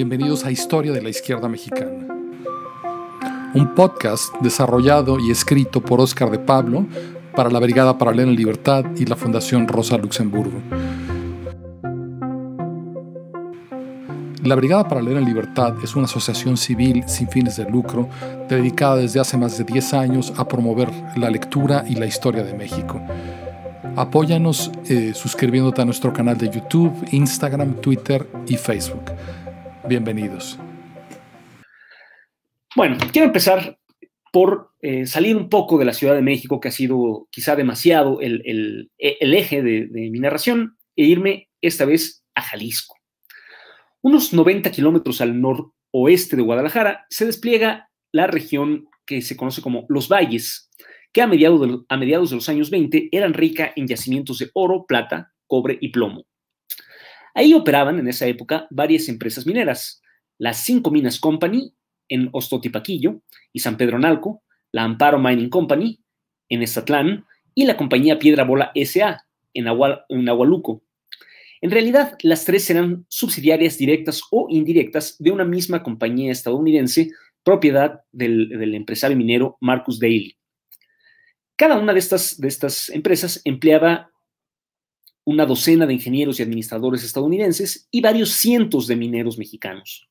bienvenidos a Historia de la Izquierda Mexicana. Un podcast desarrollado y escrito por Óscar de Pablo para la Brigada Paralela en Libertad y la Fundación Rosa Luxemburgo. La Brigada Paralela en Libertad es una asociación civil sin fines de lucro dedicada desde hace más de 10 años a promover la lectura y la historia de México. Apóyanos eh, suscribiéndote a nuestro canal de YouTube, Instagram, Twitter y Facebook. Bienvenidos. Bueno, quiero empezar por eh, salir un poco de la Ciudad de México, que ha sido quizá demasiado el, eje de, mi narración, e irme esta vez a Jalisco. Unos 90 kilómetros al noroeste de Guadalajara se despliega la región que se conoce como Los Valles, que a mediados de, a mediados de los años 20 eran rica en yacimientos de oro, plata, cobre y plomo. Ahí operaban en esa época varias empresas mineras, las Cinco Minas Company en Ostotipaquillo y San Pedro Nalco, la Amparo Mining Company en Estatlán y la compañía Piedra Bola SA en, en Agualuco. En realidad, las tres eran subsidiarias directas o indirectas de una misma compañía estadounidense, propiedad del, del empresario minero Marcus Daly. Cada una de estas, de estas empresas empleaba una docena de ingenieros y administradores estadounidenses y varios cientos de mineros mexicanos.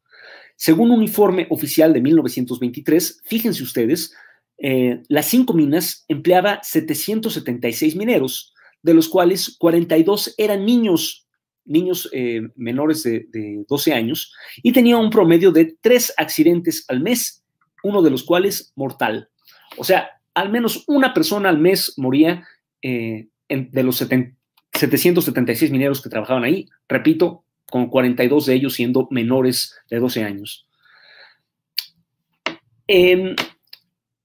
Según un informe oficial de 1923, fíjense ustedes, eh, las cinco minas empleaba 776 mineros, de los cuales 42 eran niños, niños eh, menores de, de 12 años, y tenía un promedio de tres accidentes al mes, uno de los cuales mortal. O sea, al menos una persona al mes moría eh, de los 70, 776 mineros que trabajaban ahí, repito, con 42 de ellos siendo menores de 12 años. Eh,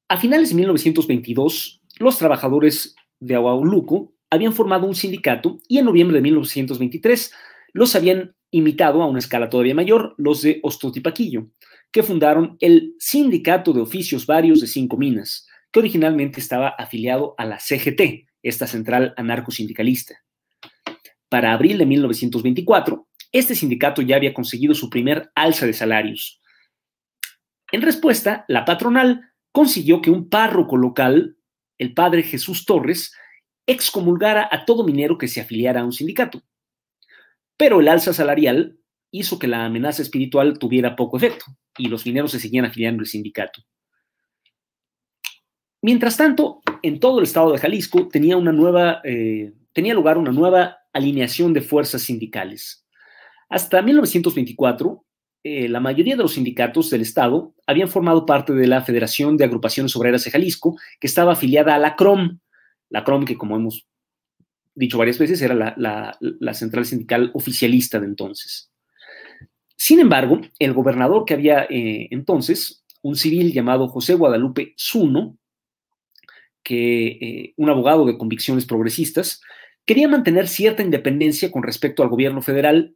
a finales de 1922, los trabajadores de Aguauluco habían formado un sindicato y en noviembre de 1923 los habían imitado a una escala todavía mayor los de Ostotipaquillo, que fundaron el Sindicato de Oficios Varios de Cinco Minas, que originalmente estaba afiliado a la CGT, esta central anarcosindicalista. Para abril de 1924, este sindicato ya había conseguido su primer alza de salarios. En respuesta, la patronal consiguió que un párroco local, el padre Jesús Torres, excomulgara a todo minero que se afiliara a un sindicato. Pero el alza salarial hizo que la amenaza espiritual tuviera poco efecto y los mineros se seguían afiliando al sindicato. Mientras tanto, en todo el estado de Jalisco tenía, eh, tenía lugar una nueva alineación de fuerzas sindicales. Hasta 1924, eh, la mayoría de los sindicatos del Estado habían formado parte de la Federación de Agrupaciones Obreras de Jalisco, que estaba afiliada a la CROM. La CROM, que como hemos dicho varias veces, era la, central sindical oficialista de entonces. Sin embargo, el gobernador que había eh, entonces, un civil llamado José Guadalupe Zuno, que eh, un abogado de convicciones progresistas, quería mantener cierta independencia con respecto al gobierno federal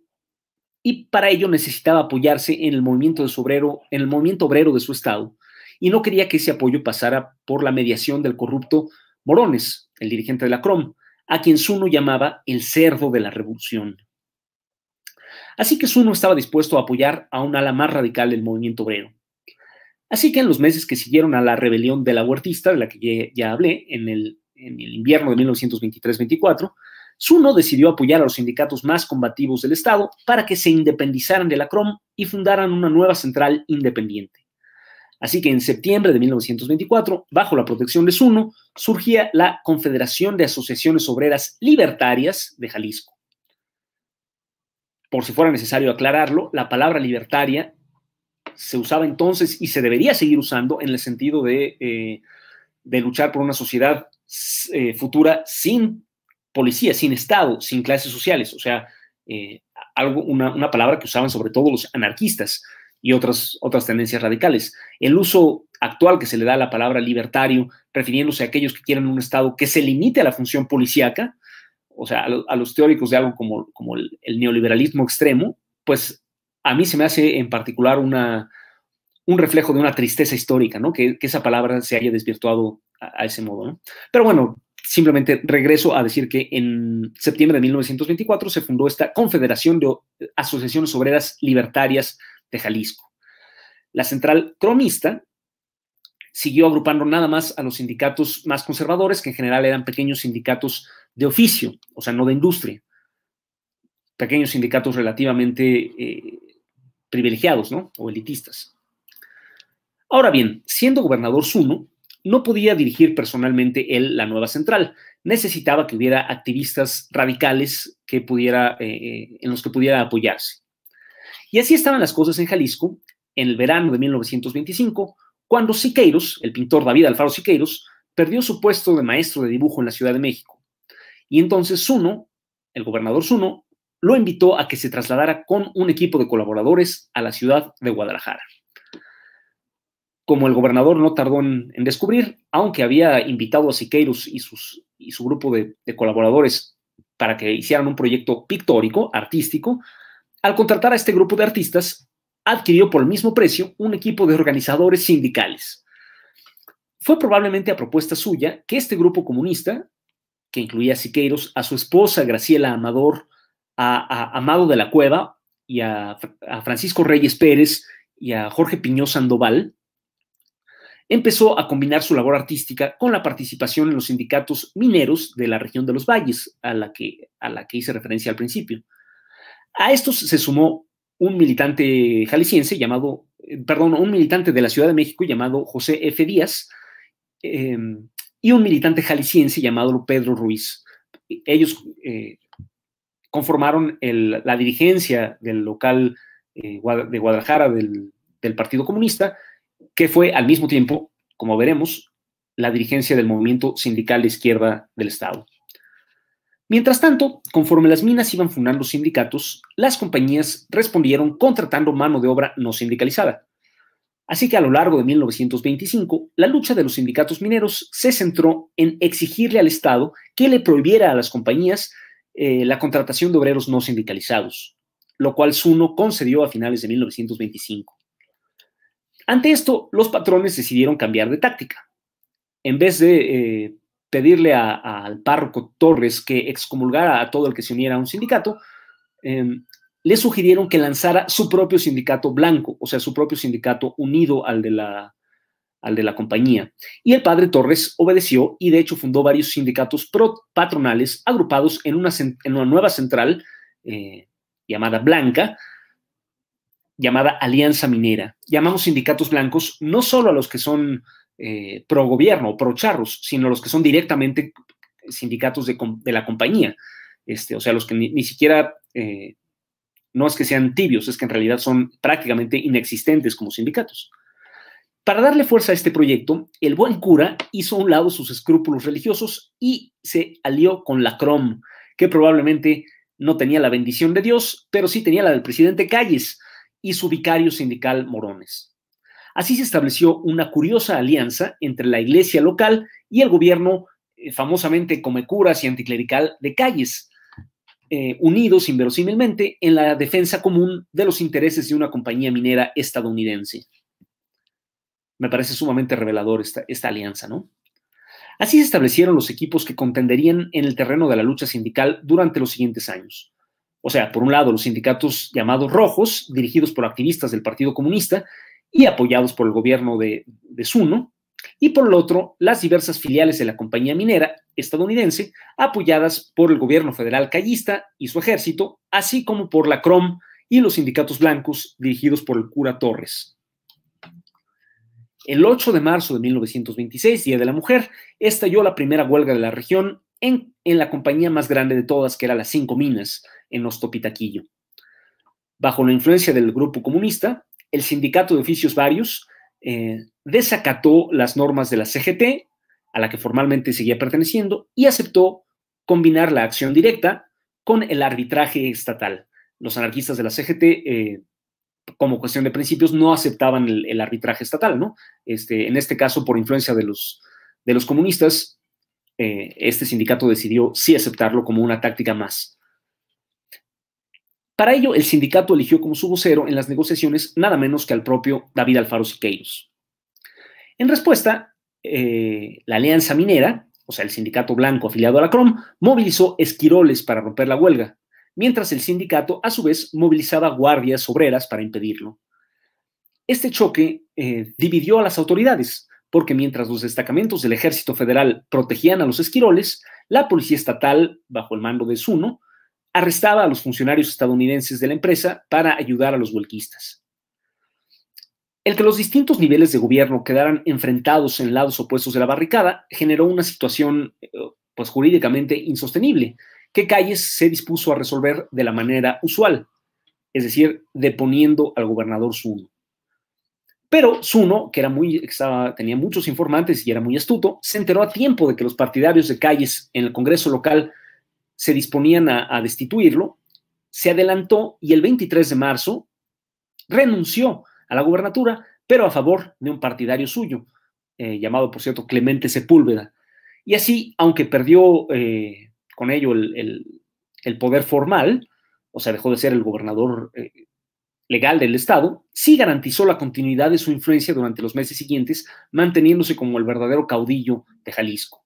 y para ello necesitaba apoyarse en el movimiento de obrero, en el movimiento obrero de su estado, y no quería que ese apoyo pasara por la mediación del corrupto Morones, el dirigente de la CROM, a quien Zuno llamaba el cerdo de la revolución. Así que Zuno estaba dispuesto a apoyar a un ala más radical del movimiento obrero. Así que en los meses que siguieron a la rebelión de la huertista, de la que ya hablé, en el, en el, invierno de 1923-24, Zuno decidió apoyar a los sindicatos más combativos del Estado para que se independizaran de la CROM y fundaran una nueva central independiente. Así que en septiembre de 1924, bajo la protección de Zuno, surgía la Confederación de Asociaciones Obreras Libertarias de Jalisco. Por si fuera necesario aclararlo, la palabra libertaria se usaba entonces y se debería seguir usando en el sentido de, eh, de luchar por una sociedad eh, futura sin policía, sin Estado, sin clases sociales. O sea, eh, algo, una, una, palabra que usaban sobre todo los anarquistas y otras, otras tendencias radicales. El uso actual que se le da a la palabra libertario, refiriéndose a aquellos que quieren un Estado que se limite a la función policíaca, o sea, a, los teóricos de algo como, como el neoliberalismo extremo, pues a mí se me hace en particular una, un reflejo de una tristeza histórica, ¿no? Que, esa palabra se haya desvirtuado a, ese modo, ¿no? Pero bueno, simplemente regreso a decir que en septiembre de 1924 se fundó esta Confederación de Asociaciones Obreras Libertarias de Jalisco. La central cromista siguió agrupando nada más a los sindicatos más conservadores, que en general eran pequeños sindicatos de oficio, o sea, no de industria. Pequeños sindicatos relativamente eh, privilegiados, ¿no? O elitistas. Ahora bien, siendo gobernador Zuno, no podía dirigir personalmente él la nueva central. Necesitaba que hubiera activistas radicales eh, eh, en los que pudiera apoyarse. Y así estaban las cosas en Jalisco en el verano de 1925, cuando Siqueiros, el pintor David Alfaro Siqueiros, perdió su puesto de maestro de dibujo en la Ciudad de México. Y entonces Zuno, el gobernador Zuno, lo invitó a que se trasladara con un equipo de colaboradores a la ciudad de Guadalajara. Como el gobernador no tardó en, descubrir, aunque había invitado a Siqueiros y, su grupo de, de colaboradores para que hicieran un proyecto pictórico, artístico, al contratar a este grupo de artistas, adquirió por el mismo precio un equipo de organizadores sindicales. Fue probablemente a propuesta suya que este grupo comunista, que incluía a Siqueiros, a su esposa Graciela Amador, a, Amado de la Cueva y a, a, Francisco Reyes Pérez y a Jorge Piñó Sandoval, empezó a combinar su labor artística con la participación en los sindicatos mineros de la región de los valles, a la que, a la que hice referencia al principio. A estos se sumó un militante jalisciense llamado, eh, perdón, un militante de la Ciudad de México llamado José F. Díaz em, y un militante jalisciense llamado Pedro Ruiz. Ellos eh, conformaron la dirigencia del local eh, de Guadalajara del, del Partido Comunista, que fue al mismo tiempo, como veremos, la dirigencia del movimiento sindical de izquierda del Estado. Mientras tanto, conforme las minas iban fundando sindicatos, las compañías respondieron contratando mano de obra no sindicalizada. Así que a lo largo de 1925, la lucha de los sindicatos mineros se centró en exigirle al Estado que le prohibiera a las compañías eh, la contratación de obreros no sindicalizados, lo cual Zuno concedió a finales de 1925. Ante esto, los patrones decidieron cambiar de táctica. En vez de eh, pedirle al párroco Torres que excomulgara a todo el que se uniera a un sindicato, em, le sugirieron que lanzara su propio sindicato blanco, o sea, su propio sindicato unido al de la, al de la compañía. Y el padre Torres obedeció y de hecho fundó varios sindicatos patronales agrupados en una, en una nueva central eh, llamada Blanca, llamada Alianza Minera. Llamamos sindicatos blancos no solo a los que son eh, pro gobierno, pro charros, sino los que son directamente sindicatos de, la compañía. Este, o sea, los que ni, siquiera, eh, no es que sean tibios, es que en realidad son prácticamente inexistentes como sindicatos. Para darle fuerza a este proyecto, el buen cura hizo a un lado sus escrúpulos religiosos y se alió con la CROM, que probablemente no tenía la bendición de Dios, pero sí tenía la del presidente Calles y su vicario sindical Morones. Así se estableció una curiosa alianza entre la iglesia local y el gobierno eh, famosamente come curas y anticlerical de calles, eh, unidos inverosímilmente en la defensa común de los intereses de una compañía minera estadounidense. Me parece sumamente revelador esta, esta alianza, ¿no? Así se establecieron los equipos que contenderían en el terreno de la lucha sindical durante los siguientes años. O sea, por un lado, los sindicatos llamados rojos, dirigidos por activistas del Partido Comunista, y apoyados por el gobierno de, de y por el otro, las diversas filiales de la compañía minera estadounidense, apoyadas por el gobierno federal callista y su ejército, así como por la CROM y los sindicatos blancos dirigidos por el cura Torres. El 8 de marzo de 1926, Día de la Mujer, estalló la primera huelga de la región en, en la compañía más grande de todas, que era las Cinco Minas, en Ostopitaquillo. Bajo la influencia del grupo comunista, el sindicato de oficios varios eh, desacató las normas de la CGT, a la que formalmente seguía perteneciendo, y aceptó combinar la acción directa con el arbitraje estatal. Los anarquistas de la CGT, eh, como cuestión de principios, no aceptaban el, arbitraje estatal, ¿no? Este, en este caso, por influencia de los, de los comunistas, eh, este sindicato decidió sí aceptarlo como una táctica más. Para ello, el sindicato eligió como su vocero en las negociaciones nada menos que al propio David Alfaro Siqueiros. En respuesta, eh, la Alianza Minera, o sea, el sindicato blanco afiliado a la CROM, movilizó esquiroles para romper la huelga, mientras el sindicato, a su vez, movilizaba guardias obreras para impedirlo. Este choque eh, dividió a las autoridades, porque mientras los destacamentos del ejército federal protegían a los esquiroles, la policía estatal, bajo el mando de Zuno, arrestaba a los funcionarios estadounidenses de la empresa para ayudar a los huelquistas. El que los distintos niveles de gobierno quedaran enfrentados en lados opuestos de la barricada generó una situación eh, pues, jurídicamente insostenible, que Calles se dispuso a resolver de la manera usual, es decir, deponiendo al gobernador Zuno. Pero Zuno, que era muy, tenía muchos informantes y era muy astuto, se enteró a tiempo de que los partidarios de Calles en el Congreso local se disponían a, destituirlo, se adelantó y el 23 de marzo renunció a la gubernatura, pero a favor de un partidario suyo, eh, llamado, por cierto, Clemente Sepúlveda. Y así, aunque perdió eh, con ello el, poder formal, o sea, dejó de ser el gobernador eh, legal del Estado, sí garantizó la continuidad de su influencia durante los meses siguientes, manteniéndose como el verdadero caudillo de Jalisco.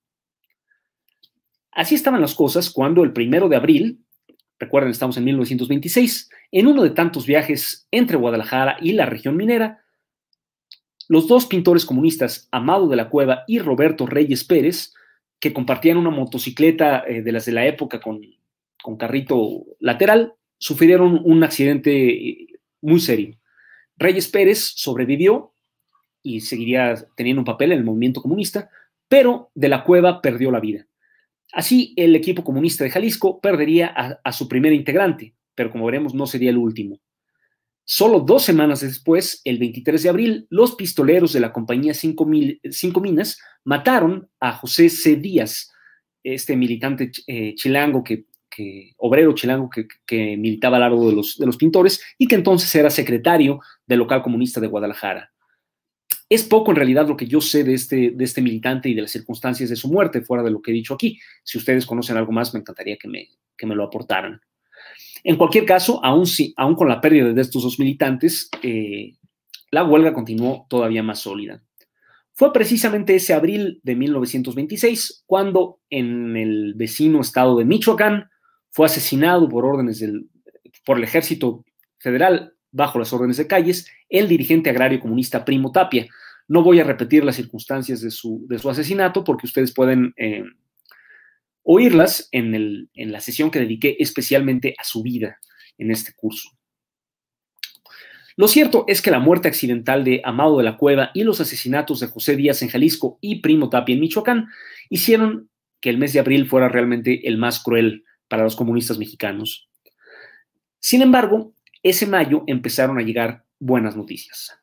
Así estaban las cosas cuando el primero de abril, recuerden, estamos en 1926, en uno de tantos viajes entre Guadalajara y la región minera, los dos pintores comunistas, Amado de la Cueva y Roberto Reyes Pérez, que compartían una motocicleta eh, de las de la época con, con carrito lateral, sufrieron un accidente eh, muy serio. Reyes Pérez sobrevivió y seguiría teniendo un papel en el movimiento comunista, pero de la cueva perdió la vida. Así, el equipo comunista de Jalisco perdería a, su primer integrante, pero como veremos, no sería el último. Solo dos semanas después, el 23 de abril, los pistoleros de la compañía Cinco, Minas mataron a José C. Díaz, este militante eh, chilango que obrero chilango que, militaba al lado de los, de los pintores y que entonces era secretario del local comunista de Guadalajara. Es poco en realidad lo que yo sé de este, de este militante y de las circunstancias de su muerte, fuera de lo que he dicho aquí. Si ustedes conocen algo más, me encantaría que me, que me lo aportaran. En cualquier caso, aún, si, aún con la pérdida de estos dos militantes, eh, la huelga continuó todavía más sólida. Fue precisamente ese abril de 1926 cuando en el vecino estado de Michoacán fue asesinado por órdenes del, por el ejército federal bajo las órdenes de Calles, el dirigente agrario comunista Primo Tapia. No voy a repetir las circunstancias de su, de su asesinato porque ustedes pueden eh, oírlas en, en la sesión que dediqué especialmente a su vida en este curso. Lo cierto es que la muerte accidental de Amado de la Cueva y los asesinatos de José Díaz en Jalisco y Primo Tapia en Michoacán hicieron que el mes de abril fuera realmente el más cruel para los comunistas mexicanos. Sin embargo, ese mayo empezaron a llegar buenas noticias.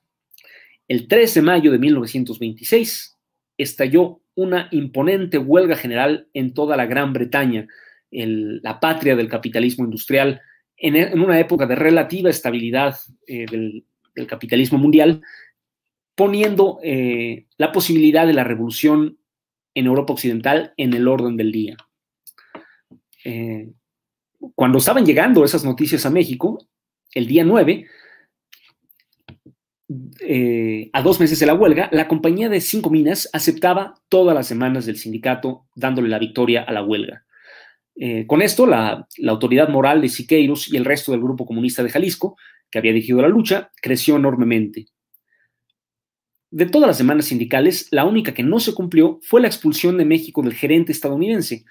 El 3 de mayo de 1926 estalló una imponente huelga general en toda la Gran Bretaña, la patria del capitalismo industrial, en, una época de relativa estabilidad eh, del, capitalismo mundial, poniendo eh, la posibilidad de la revolución en Europa Occidental en el orden del día. Eh, cuando estaban llegando esas noticias a México, el día 9, eh, a dos meses de la huelga, la compañía de cinco minas aceptaba todas las semanas del sindicato dándole la victoria a la huelga. Eh, con esto, la, la, autoridad moral de Siqueiros y el resto del grupo comunista de Jalisco, que había dirigido la lucha, creció enormemente. De todas las semanas sindicales, la única que no se cumplió fue la expulsión de México del gerente estadounidense,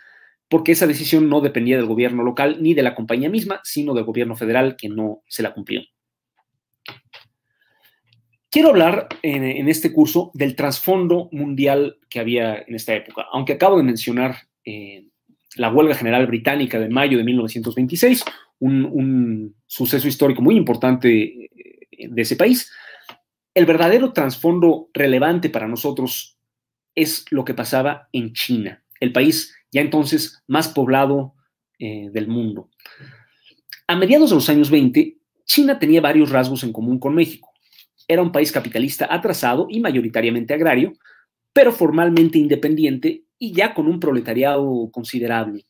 porque esa decisión no dependía del gobierno local ni de la compañía misma, sino del gobierno federal que no se la cumplió. Quiero hablar en, este curso del trasfondo mundial que había en esta época, aunque acabo de mencionar eh, la huelga general británica de mayo de 1926, un, un suceso histórico muy importante eh, de ese país. El verdadero trasfondo relevante para nosotros es lo que pasaba en China, el país ya entonces más poblado eh, del mundo. A mediados de los años 20, China tenía varios rasgos en común con México. Era un país capitalista atrasado y mayoritariamente agrario, pero formalmente independiente y ya con un proletariado considerable.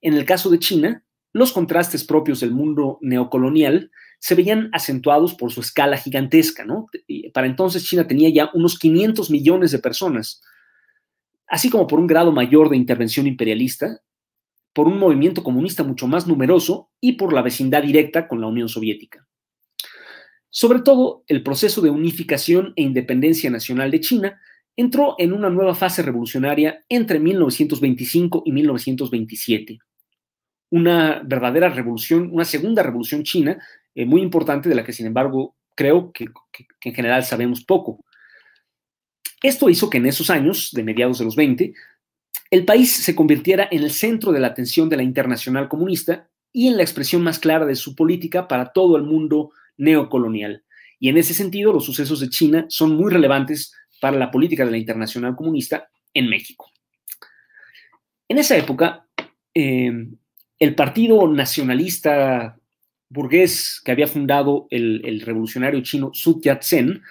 En el caso de China, los contrastes propios del mundo neocolonial se veían acentuados por su escala gigantesca, ¿no? Para entonces China tenía ya unos 500 millones de personas, así como por un grado mayor de intervención imperialista, por un movimiento comunista mucho más numeroso y por la vecindad directa con la Unión Soviética. Sobre todo, el proceso de unificación e independencia nacional de China entró en una nueva fase revolucionaria entre 1925 y 1927. Una verdadera revolución, una segunda revolución china, eh, muy importante, de la que sin embargo creo que, que en general sabemos poco. Esto hizo que en esos años, de mediados de los 20, el país se convirtiera en el centro de la atención de la internacional comunista y en la expresión más clara de su política para todo el mundo neocolonial. Y en ese sentido, los sucesos de China son muy relevantes para la política de la internacional comunista en México. En esa época, eh, el partido nacionalista burgués que había fundado el, revolucionario chino Sun Yat-sen,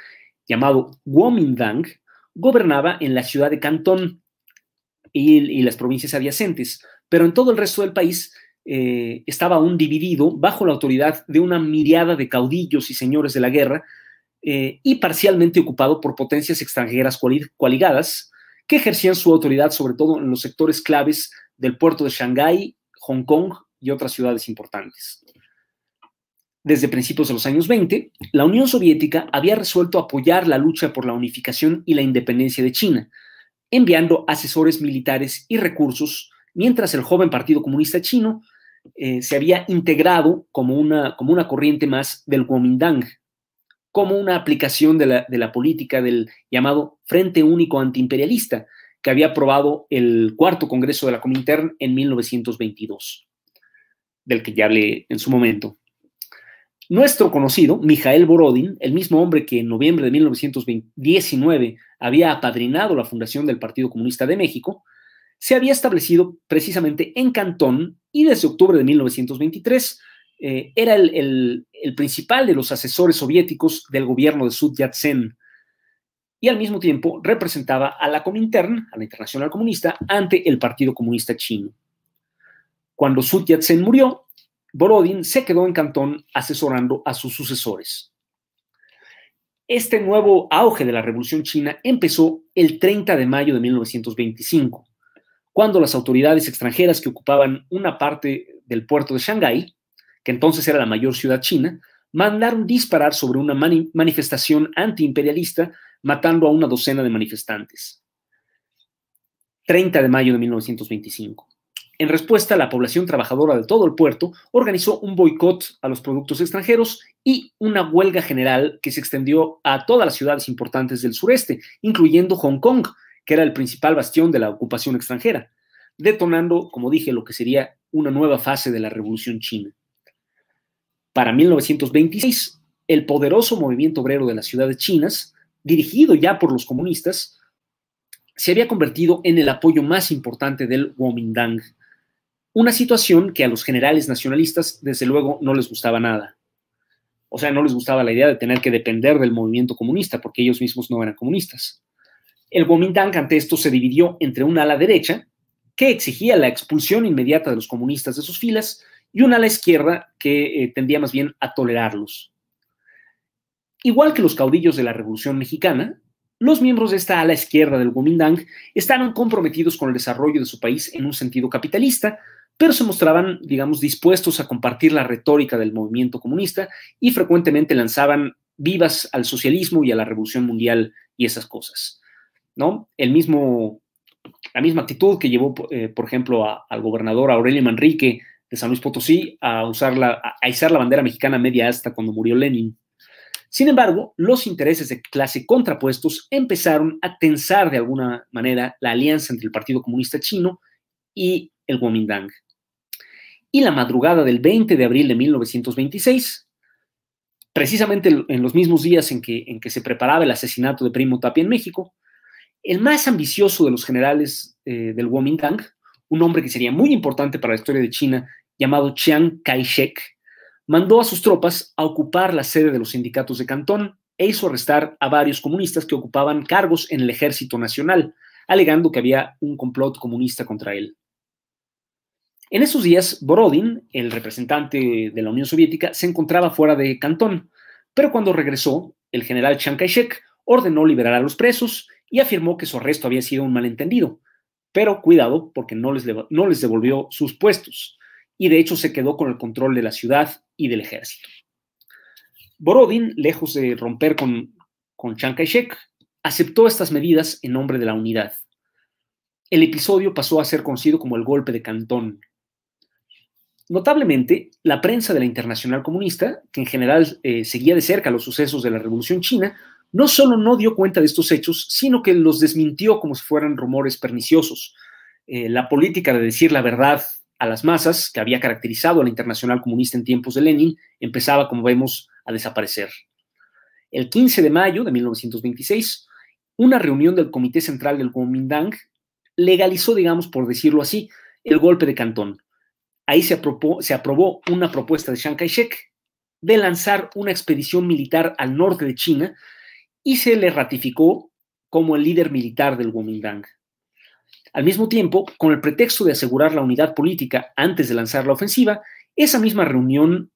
llamado Kuomintang, gobernaba en la ciudad de Cantón y, las provincias adyacentes, pero en todo el resto del país eh, estaba aún dividido bajo la autoridad de una miriada de caudillos y señores de la guerra eh, y parcialmente ocupado por potencias extranjeras coaligadas que ejercían su autoridad sobre todo en los sectores claves del puerto de Shanghái, Hong Kong y otras ciudades importantes. Desde principios de los años 20, la Unión Soviética había resuelto apoyar la lucha por la unificación y la independencia de China, enviando asesores militares y recursos, mientras el joven Partido Comunista Chino eh, se había integrado como una, como una corriente más del Kuomintang, como una aplicación de la, política del llamado Frente Único Antiimperialista, que había aprobado el cuarto Congreso de la Comintern en 1922, del que ya hablé en su momento. Nuestro conocido, Mijael Borodin, el mismo hombre que en noviembre de 1919 había apadrinado la fundación del Partido Comunista de México, se había establecido precisamente en Cantón y desde octubre de 1923 eh, era el, principal de los asesores soviéticos del gobierno de Sud Yat-sen y al mismo tiempo representaba a la Comintern, a la Internacional Comunista, ante el Partido Comunista Chino. Cuando Sud Yat-sen murió, Borodin se quedó en Cantón asesorando a sus sucesores. Este nuevo auge de la Revolución China empezó el 30 de mayo de 1925, cuando las autoridades extranjeras que ocupaban una parte del puerto de Shanghái que entonces era la mayor ciudad china, mandaron disparar sobre una manifestación antiimperialista, matando a una docena de manifestantes. 30 de mayo de 1925. En respuesta, la población trabajadora de todo el puerto organizó un boicot a los productos extranjeros y una huelga general que se extendió a todas las ciudades importantes del sureste, incluyendo Hong Kong, que era el principal bastión de la ocupación extranjera, detonando, como dije, lo que sería una nueva fase de la Revolución China. Para 1926, el poderoso movimiento obrero de las ciudades chinas, dirigido ya por los comunistas, se había convertido en el apoyo más importante del Kuomintang, una situación que a los generales nacionalistas desde luego no les gustaba nada. O sea, no les gustaba la idea de tener que depender del movimiento comunista, porque ellos mismos no eran comunistas. El Kuomintang ante esto se dividió entre una ala derecha, que exigía la expulsión inmediata de los comunistas de sus filas, y una a la izquierda que eh, tendía más bien a tolerarlos. Igual que los caudillos de la Revolución Mexicana, los miembros de esta ala izquierda del Kuomintang estaban comprometidos con el desarrollo de su país en un sentido capitalista, pero se mostraban, digamos, dispuestos a compartir la retórica del movimiento comunista y frecuentemente lanzaban vivas al socialismo y a la revolución mundial y esas cosas. ¿No? El mismo, la misma actitud que llevó, eh, por ejemplo, al gobernador Aurelio Manrique de San Luis Potosí a, usar a izar la bandera mexicana media hasta cuando murió Lenin. Sin embargo, los intereses de clase contrapuestos empezaron a tensar de alguna manera la alianza entre el Partido Comunista Chino y el Kuomintang. Y la madrugada del 20 de abril de 1926, precisamente en los mismos días en que, en que se preparaba el asesinato de Primo Tapia en México, el más ambicioso de los generales eh, del Kuomintang, un hombre que sería muy importante para la historia de China llamado Chiang Kai-shek, mandó a sus tropas a ocupar la sede de los sindicatos de Cantón e hizo arrestar a varios comunistas que ocupaban cargos en el ejército nacional, alegando que había un complot comunista contra él. En esos días, Borodin, el representante de la Unión Soviética, se encontraba fuera de Cantón, pero cuando regresó, el general Chiang Kai-shek ordenó liberar a los presos y afirmó que su arresto había sido un malentendido. Pero cuidado, porque no les, no les devolvió sus puestos y de hecho se quedó con el control de la ciudad y del ejército. Borodin, lejos de romper con, con Chiang Kai-shek, aceptó estas medidas en nombre de la unidad. El episodio pasó a ser conocido como el golpe de Cantón. Notablemente, la prensa de la Internacional Comunista, que en general eh, seguía de cerca los sucesos de la Revolución China, no solo no dio cuenta de estos hechos, sino que los desmintió como si fueran rumores perniciosos. Eh, la política de decir la verdad a las masas, que había caracterizado a la Internacional Comunista en tiempos de Lenin, empezaba, como vemos, a desaparecer. El 15 de mayo de 1926, una reunión del Comité Central del Kuomintang legalizó, digamos, por decirlo así, el golpe de Cantón. Ahí se aprobó, se aprobó una propuesta de Chiang Kai-shek de lanzar una expedición militar al norte de China y se le ratificó como el líder militar del Kuomintang. Al mismo tiempo, con el pretexto de asegurar la unidad política antes de lanzar la ofensiva, esa misma reunión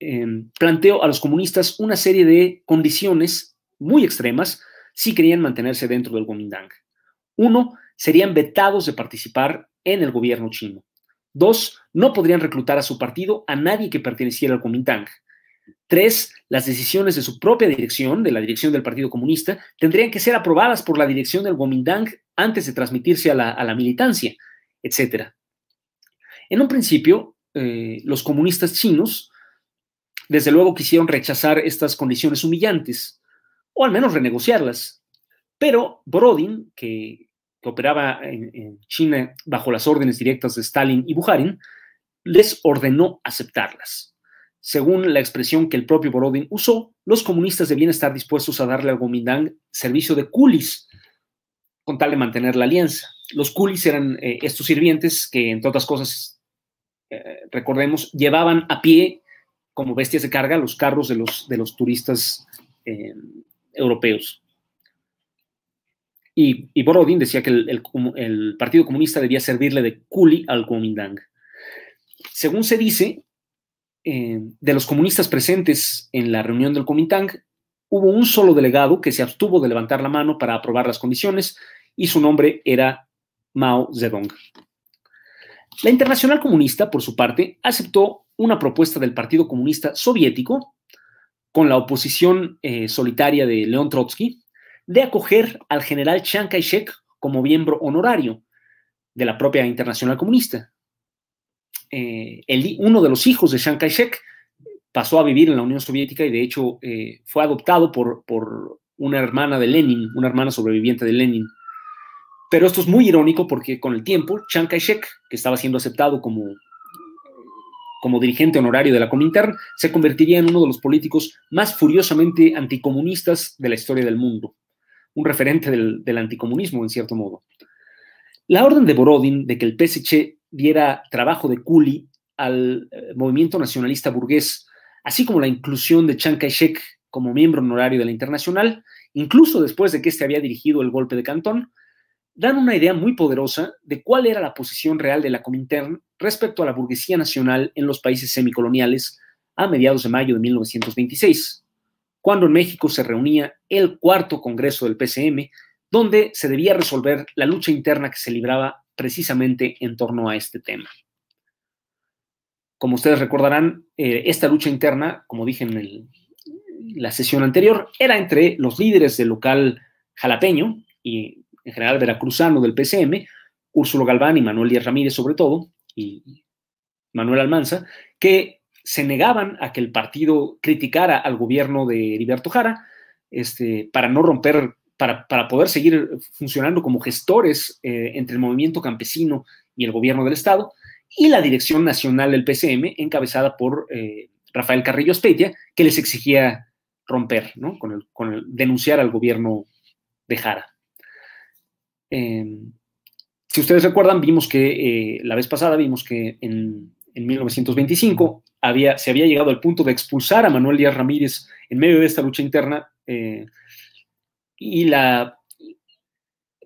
eh, planteó a los comunistas una serie de condiciones muy extremas si querían mantenerse dentro del Kuomintang. Uno, serían vetados de participar en el gobierno chino. Dos, no podrían reclutar a su partido a nadie que perteneciera al Kuomintang. Tres, las decisiones de su propia dirección, de la dirección del Partido Comunista, tendrían que ser aprobadas por la dirección del Kuomintang antes de transmitirse a la, militancia, etc. En un principio, eh, los comunistas chinos, desde luego, quisieron rechazar estas condiciones humillantes, o al menos renegociarlas. Pero Borodin, que, operaba en, China bajo las órdenes directas de Stalin y Bukharin, les ordenó aceptarlas. Según la expresión que el propio Borodin usó, los comunistas debían estar dispuestos a darle al Kuomintang servicio de coolies con tal de mantener la alianza. Los coolies eran eh, estos sirvientes que, entre otras cosas, eh, recordemos, llevaban a pie como bestias de carga los carros de los, de los turistas eh, europeos. Y, Borodin decía que el, Partido Comunista debía servirle de culi al Kuomintang. Según se dice, eh, de los comunistas presentes en la reunión del Kuomintang, hubo un solo delegado que se abstuvo de levantar la mano para aprobar las condiciones y su nombre era Mao Zedong. La Internacional Comunista, por su parte, aceptó una propuesta del Partido Comunista Soviético con la oposición eh, solitaria de León Trotsky de acoger al general Chiang Kai-shek como miembro honorario de la propia Internacional Comunista. Eh, uno de los hijos de Chiang Kai-shek pasó a vivir en la Unión Soviética y de hecho eh, fue adoptado por, por una hermana de Lenin, una hermana sobreviviente de Lenin. Pero esto es muy irónico porque con el tiempo, Chiang Kai-shek, que estaba siendo aceptado como como dirigente honorario de la Comintern, se convertiría en uno de los políticos más furiosamente anticomunistas de la historia del mundo, un referente del, anticomunismo, en cierto modo. La orden de Borodin de que el PSC diera trabajo de culi al eh, movimiento nacionalista burgués, así como la inclusión de Chiang Kai-shek como miembro honorario de la Internacional, incluso después de que éste había dirigido el golpe de Cantón, dan una idea muy poderosa de cuál era la posición real de la Comintern respecto a la burguesía nacional en los países semicoloniales a mediados de mayo de 1926, cuando en México se reunía el cuarto Congreso del PCM, donde se debía resolver la lucha interna que se libraba precisamente en torno a este tema. Como ustedes recordarán, eh, esta lucha interna, como dije en la sesión anterior, era entre los líderes del local jalapeño y en general veracruzano del PCM, Úrsulo Galván y Manuel Díaz Ramírez sobre todo, y Manuel Almanza, que se negaban a que el partido criticara al gobierno de Heriberto Jara este, para no romper, para, poder seguir funcionando como gestores eh, entre el movimiento campesino y el gobierno del Estado, y la dirección nacional del PCM, encabezada por eh, Rafael Carrillo Espeitia, que les exigía romper, ¿no? con, el, con denunciar al gobierno de Jara. Em, si ustedes recuerdan, vimos que eh, la vez pasada vimos que en, 1925 había, se había llegado al punto de expulsar a Manuel Díaz Ramírez en medio de esta lucha interna y la,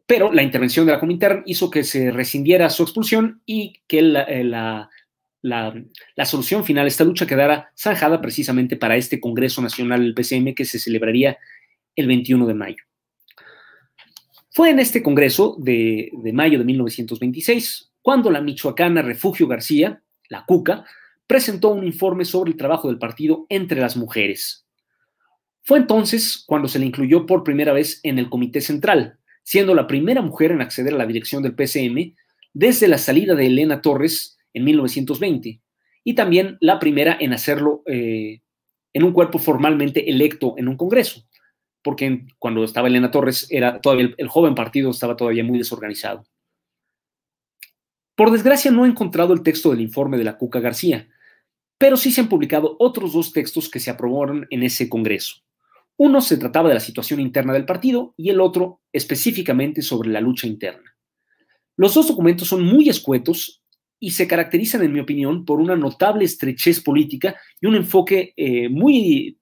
pero la intervención de la Comintern hizo que se rescindiera su expulsión y que la, eh, la, solución final a esta lucha quedara zanjada precisamente para este Congreso Nacional del PCM que se celebraría el 21 de mayo. Fue en este Congreso de, mayo de 1926 cuando la michoacana Refugio García, la CUCA, presentó un informe sobre el trabajo del partido entre las mujeres. Fue entonces cuando se le incluyó por primera vez en el Comité Central, siendo la primera mujer en acceder a la dirección del PCM desde la salida de Elena Torres en 1920, y también la primera en hacerlo eh, en un cuerpo formalmente electo en un Congreso, porque cuando estaba Elena Torres, era todavía el, joven partido estaba todavía muy desorganizado. Por desgracia no he encontrado el texto del informe de la Cuca García, pero sí se han publicado otros dos textos que se aprobaron en ese Congreso. Uno se trataba de la situación interna del partido y el otro específicamente sobre la lucha interna. Los dos documentos son muy escuetos y se caracterizan, en mi opinión, por una notable estrechez política y un enfoque eh, muy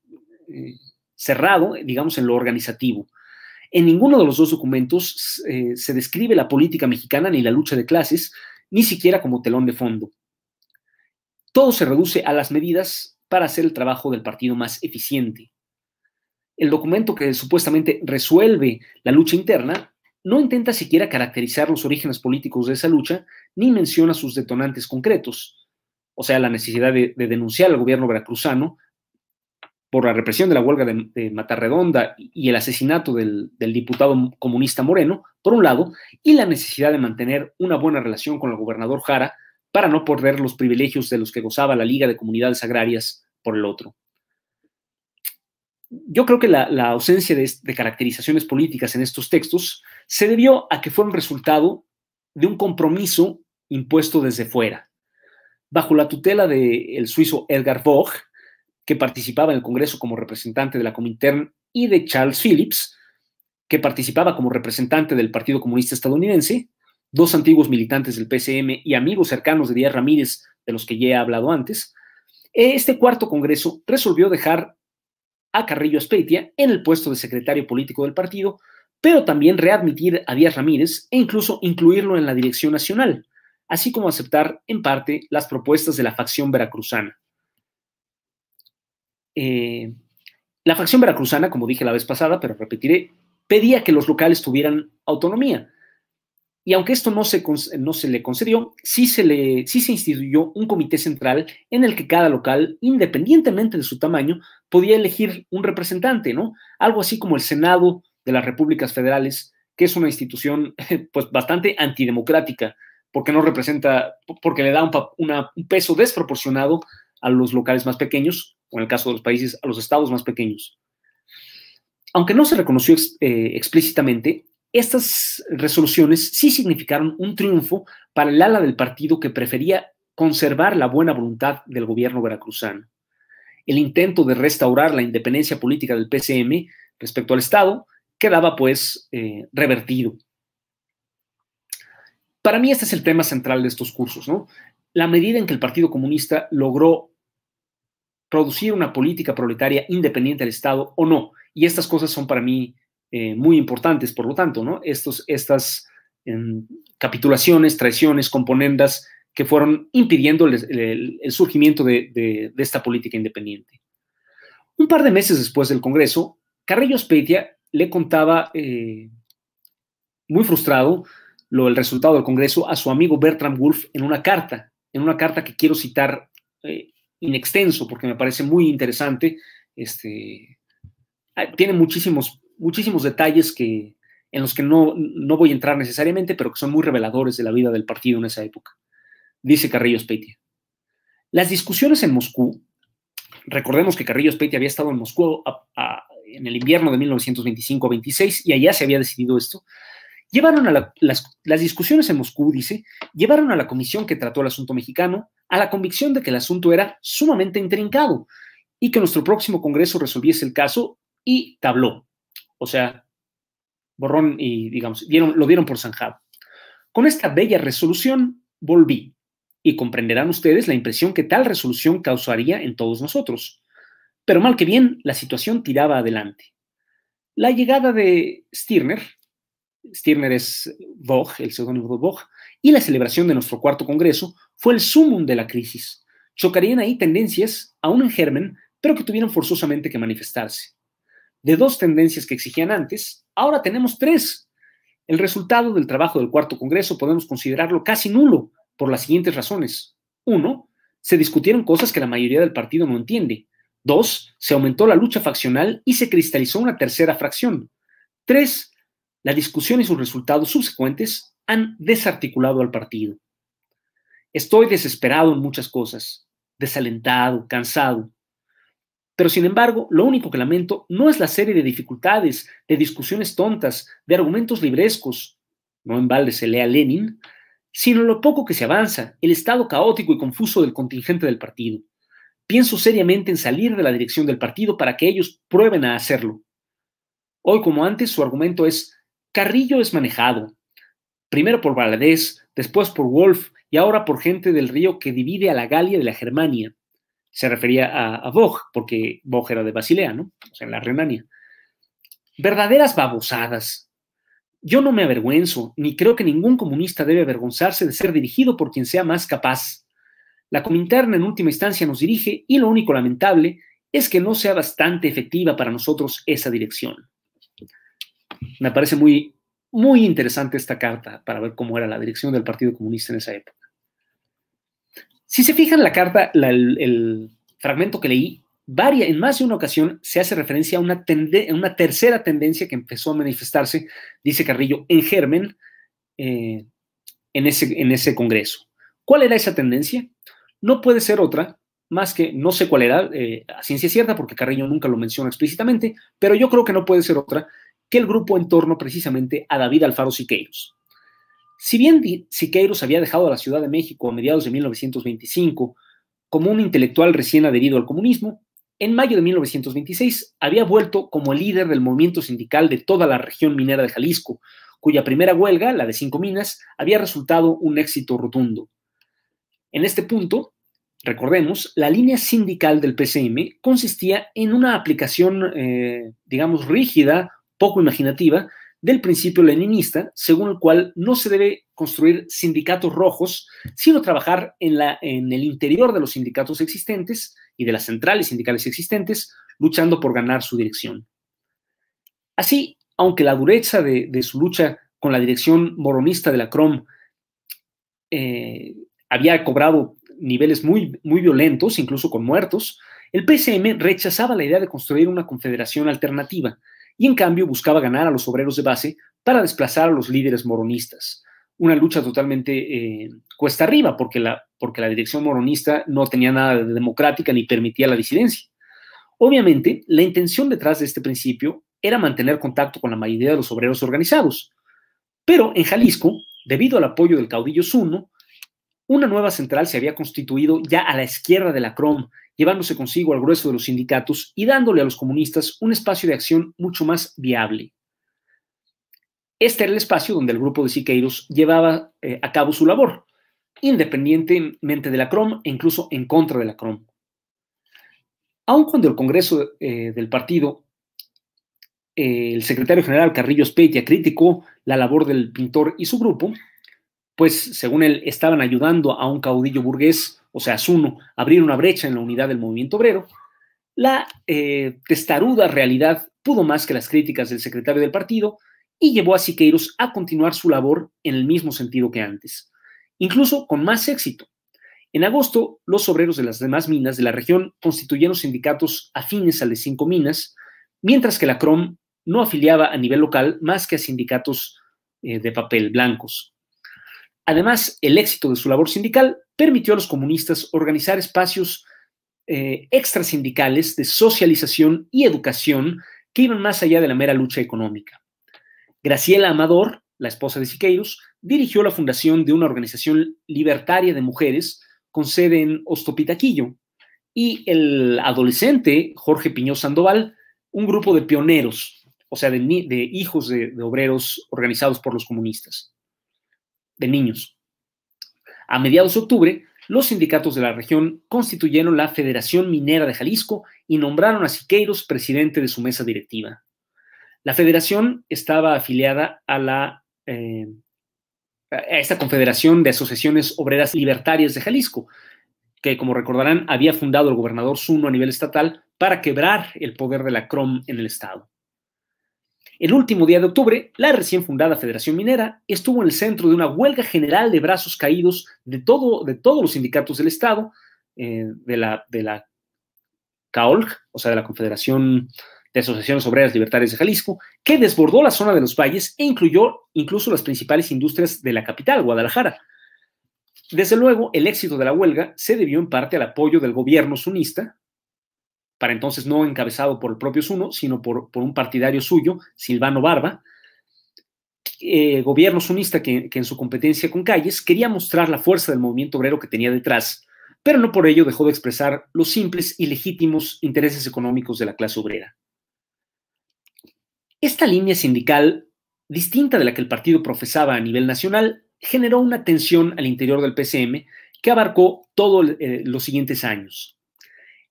eh, cerrado, digamos, en lo organizativo. En ninguno de los dos documentos eh, se describe la política mexicana ni la lucha de clases, ni siquiera como telón de fondo. Todo se reduce a las medidas para hacer el trabajo del partido más eficiente. El documento que supuestamente resuelve la lucha interna no intenta siquiera caracterizar los orígenes políticos de esa lucha, ni menciona sus detonantes concretos, o sea, la necesidad de, denunciar al gobierno veracruzano por la represión de la huelga de, Matarredonda y el asesinato del, diputado comunista Moreno, por un lado, y la necesidad de mantener una buena relación con el gobernador Jara para no perder los privilegios de los que gozaba la Liga de Comunidades Agrarias por el otro. Yo creo que la, ausencia de, caracterizaciones políticas en estos textos se debió a que fue un resultado de un compromiso impuesto desde fuera. Bajo la tutela del suizo Edgar Vogt, que participaba en el Congreso como representante de la Comintern, y de Charles Phillips, que participaba como representante del Partido Comunista Estadounidense, dos antiguos militantes del PCM y amigos cercanos de Díaz Ramírez, de los que ya he hablado antes, este cuarto Congreso resolvió dejar a Carrillo Espeitia en el puesto de secretario político del partido, pero también readmitir a Díaz Ramírez e incluso incluirlo en la dirección nacional, así como aceptar en parte las propuestas de la facción veracruzana. Eh, la facción veracruzana, como dije la vez pasada, pero repetiré, pedía que los locales tuvieran autonomía. Y aunque esto no se, no se le concedió, sí se, le, sí se instituyó un comité central en el que cada local, independientemente de su tamaño, podía elegir un representante, ¿no? Algo así como el Senado de las Repúblicas Federales, que es una institución pues bastante antidemocrática, porque no representa, porque le da un peso desproporcionado a los locales más pequeños, o en el caso de los países, a los estados más pequeños. Aunque no se reconoció eh, explícitamente, estas resoluciones sí significaron un triunfo para el ala del partido que prefería conservar la buena voluntad del gobierno veracruzano. El intento de restaurar la independencia política del PCM respecto al Estado quedaba pues eh, revertido. Para mí este es el tema central de estos cursos, ¿no? La medida en que el Partido Comunista logró producir una política proletaria independiente del Estado o no. Y estas cosas son para mí eh, muy importantes, por lo tanto. Estos, estas em, capitulaciones, traiciones, componendas que fueron impidiendo el, surgimiento de, esta política independiente. Un par de meses después del Congreso, Carrillo Speitia le contaba, eh, muy frustrado, lo, el resultado del Congreso a su amigo Bertram Wolf en una carta, en una carta que quiero citar eh, in extenso porque me parece muy interesante. Este, tiene muchísimos, muchísimos detalles que, en los que no, no voy a entrar necesariamente, pero que son muy reveladores de la vida del partido en esa época. Dice Carrillo Speitia. Las discusiones en Moscú, recordemos que Carrillo Speitia había estado en Moscú en el invierno de 1925-26 y allá se había decidido esto, llevaron a las, las discusiones en Moscú, dice, llevaron a la comisión que trató el asunto mexicano a la convicción de que el asunto era sumamente intrincado y que nuestro próximo Congreso resolviese el caso y tabló. O sea, borrón y, digamos, lo dieron por zanjado. Con esta bella resolución volví y comprenderán ustedes la impresión que tal resolución causaría en todos nosotros. Pero mal que bien, la situación tiraba adelante. La llegada de Stirner, Stirner es Vogt, el seudónimo de Vogt, y la celebración de nuestro cuarto congreso fue el sumum de la crisis. Chocarían ahí tendencias, aún en germen, pero que tuvieron forzosamente que manifestarse. De dos tendencias que exigían antes, ahora tenemos tres. El resultado del trabajo del cuarto congreso podemos considerarlo casi nulo por las siguientes razones. Uno, se discutieron cosas que la mayoría del partido no entiende, Dos, se aumentó la lucha faccional y se cristalizó una tercera fracción. Tres, la discusión y sus resultados subsecuentes han desarticulado al partido. Estoy desesperado en muchas cosas, desalentado, cansado. Pero sin embargo, lo único que lamento no es la serie de dificultades, de discusiones tontas, de argumentos librescos, no en balde se lea Lenin, sino lo poco que se avanza, el estado caótico y confuso del contingente del partido. Pienso seriamente en salir de la dirección del partido para que ellos prueben a hacerlo. Hoy, como antes, su argumento es, Carrillo es manejado, primero por Valadez, después por Wolf y ahora por gente del río que divide a la Galia de la Germania se refería a, a porque Bog era de Basilea, ¿no? O sea, en la Renania. Verdaderas babosadas. Yo no me avergüenzo, ni creo que ningún comunista debe avergonzarse de ser dirigido por quien sea más capaz. La Cominterna en última instancia nos dirige y lo único lamentable es que no sea bastante efectiva para nosotros esa dirección. Me parece muy, muy interesante esta carta para ver cómo era la dirección del Partido Comunista en esa época. Si se fijan la carta, el, fragmento que leí, varia, en más de una ocasión se hace referencia a una, una tercera tendencia que empezó a manifestarse, dice Carrillo, en germen eh, en, ese, en ese congreso. ¿Cuál era esa tendencia? No puede ser otra más que, no sé cuál era, eh, a ciencia cierta, porque Carrillo nunca lo menciona explícitamente, pero yo creo que no puede ser otra que el grupo en torno precisamente a David Alfaro Siqueiros. Si bien Siqueiros había dejado la Ciudad de México a mediados de 1925 como un intelectual recién adherido al comunismo, en mayo de 1926 había vuelto como líder del movimiento sindical de toda la región minera de Jalisco, cuya primera huelga, la de cinco minas, había resultado un éxito rotundo. En este punto, recordemos, la línea sindical del PCM consistía en una aplicación, eh, digamos, rígida, poco imaginativa, del principio leninista, según el cual no se debe construir sindicatos rojos, sino trabajar en, la, en el interior de los sindicatos existentes y de las centrales sindicales existentes, luchando por ganar su dirección. Así, aunque la dureza de, su lucha con la dirección moronista de la CROM eh, había cobrado niveles muy, muy violentos, incluso con muertos, el PCM rechazaba la idea de construir una confederación alternativa, y en cambio buscaba ganar a los obreros de base para desplazar a los líderes moronistas. Una lucha totalmente eh, cuesta arriba, porque la, porque la dirección moronista no tenía nada de democrática ni permitía la disidencia. Obviamente, la intención detrás de este principio era mantener contacto con la mayoría de los obreros organizados. Pero en Jalisco, debido al apoyo del caudillo Zuno, una nueva central se había constituido ya a la izquierda de la CROM llevándose consigo al grueso de los sindicatos y dándole a los comunistas un espacio de acción mucho más viable. Este era el espacio donde el grupo de Siqueiros llevaba eh, a cabo su labor, independientemente de la CROM e incluso en contra de la CROM. Aun cuando el Congreso eh, del partido, eh, el secretario general Carrillo Speitia criticó la labor del pintor y su grupo, pues según él estaban ayudando a un caudillo burgués o sea, Zuno, abrir una brecha en la unidad del movimiento obrero, la eh, testaruda realidad pudo más que las críticas del secretario del partido y llevó a Siqueiros a continuar su labor en el mismo sentido que antes, incluso con más éxito. En agosto, los obreros de las demás minas de la región constituyeron sindicatos afines al de cinco minas, mientras que la CROM no afiliaba a nivel local más que a sindicatos eh, de papel blancos. Además, el éxito de su labor sindical permitió a los comunistas organizar espacios eh, extrasindicales de socialización y educación que iban más allá de la mera lucha económica. Graciela Amador, la esposa de Siqueiros, dirigió la fundación de una organización libertaria de mujeres con sede en Ostopitaquillo y el adolescente Jorge Piñó Sandoval, un grupo de pioneros, o sea, de, hijos de obreros organizados por los comunistas de niños. A mediados de octubre, los sindicatos de la región constituyeron la Federación Minera de Jalisco y nombraron a Siqueiros presidente de su mesa directiva. La federación estaba afiliada a la eh, a esta Confederación de Asociaciones Obreras Libertarias de Jalisco, que como recordarán había fundado el gobernador Zuno a nivel estatal para quebrar el poder de la CROM en el estado. El último día de octubre, la recién fundada Federación Minera estuvo en el centro de una huelga general de brazos caídos de, todo, de todos los sindicatos del Estado, eh, de, la, de la o sea, de la Confederación de Asociaciones Obreras Libertarias de Jalisco, que desbordó la zona de los valles e incluyó incluso las principales industrias de la capital, Guadalajara. Desde luego, el éxito de la huelga se debió en parte al apoyo del gobierno sunista, para entonces no encabezado por el propio Zuno, sino por, un partidario suyo, Silvano Barba, eh, gobierno sunista que, en su competencia con Calles quería mostrar la fuerza del movimiento obrero que tenía detrás, pero no por ello dejó de expresar los simples y legítimos intereses económicos de la clase obrera. Esta línea sindical, distinta de la que el partido profesaba a nivel nacional, generó una tensión al interior del PCM que abarcó todos eh, los siguientes años.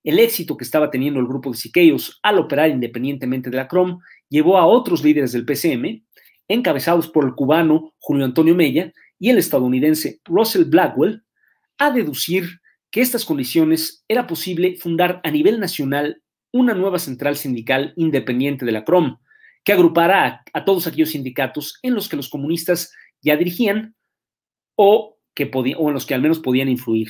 El éxito que estaba teniendo el grupo de Siqueiros al operar independientemente de la CROM llevó a otros líderes del PCM, encabezados por el cubano Julio Antonio Mella y el estadounidense Russell Blackwell, a deducir que estas condiciones era posible fundar a nivel nacional una nueva central sindical independiente de la CROM, que agrupara a, todos aquellos sindicatos en los que los comunistas ya dirigían o, que o en los que al menos podían influir.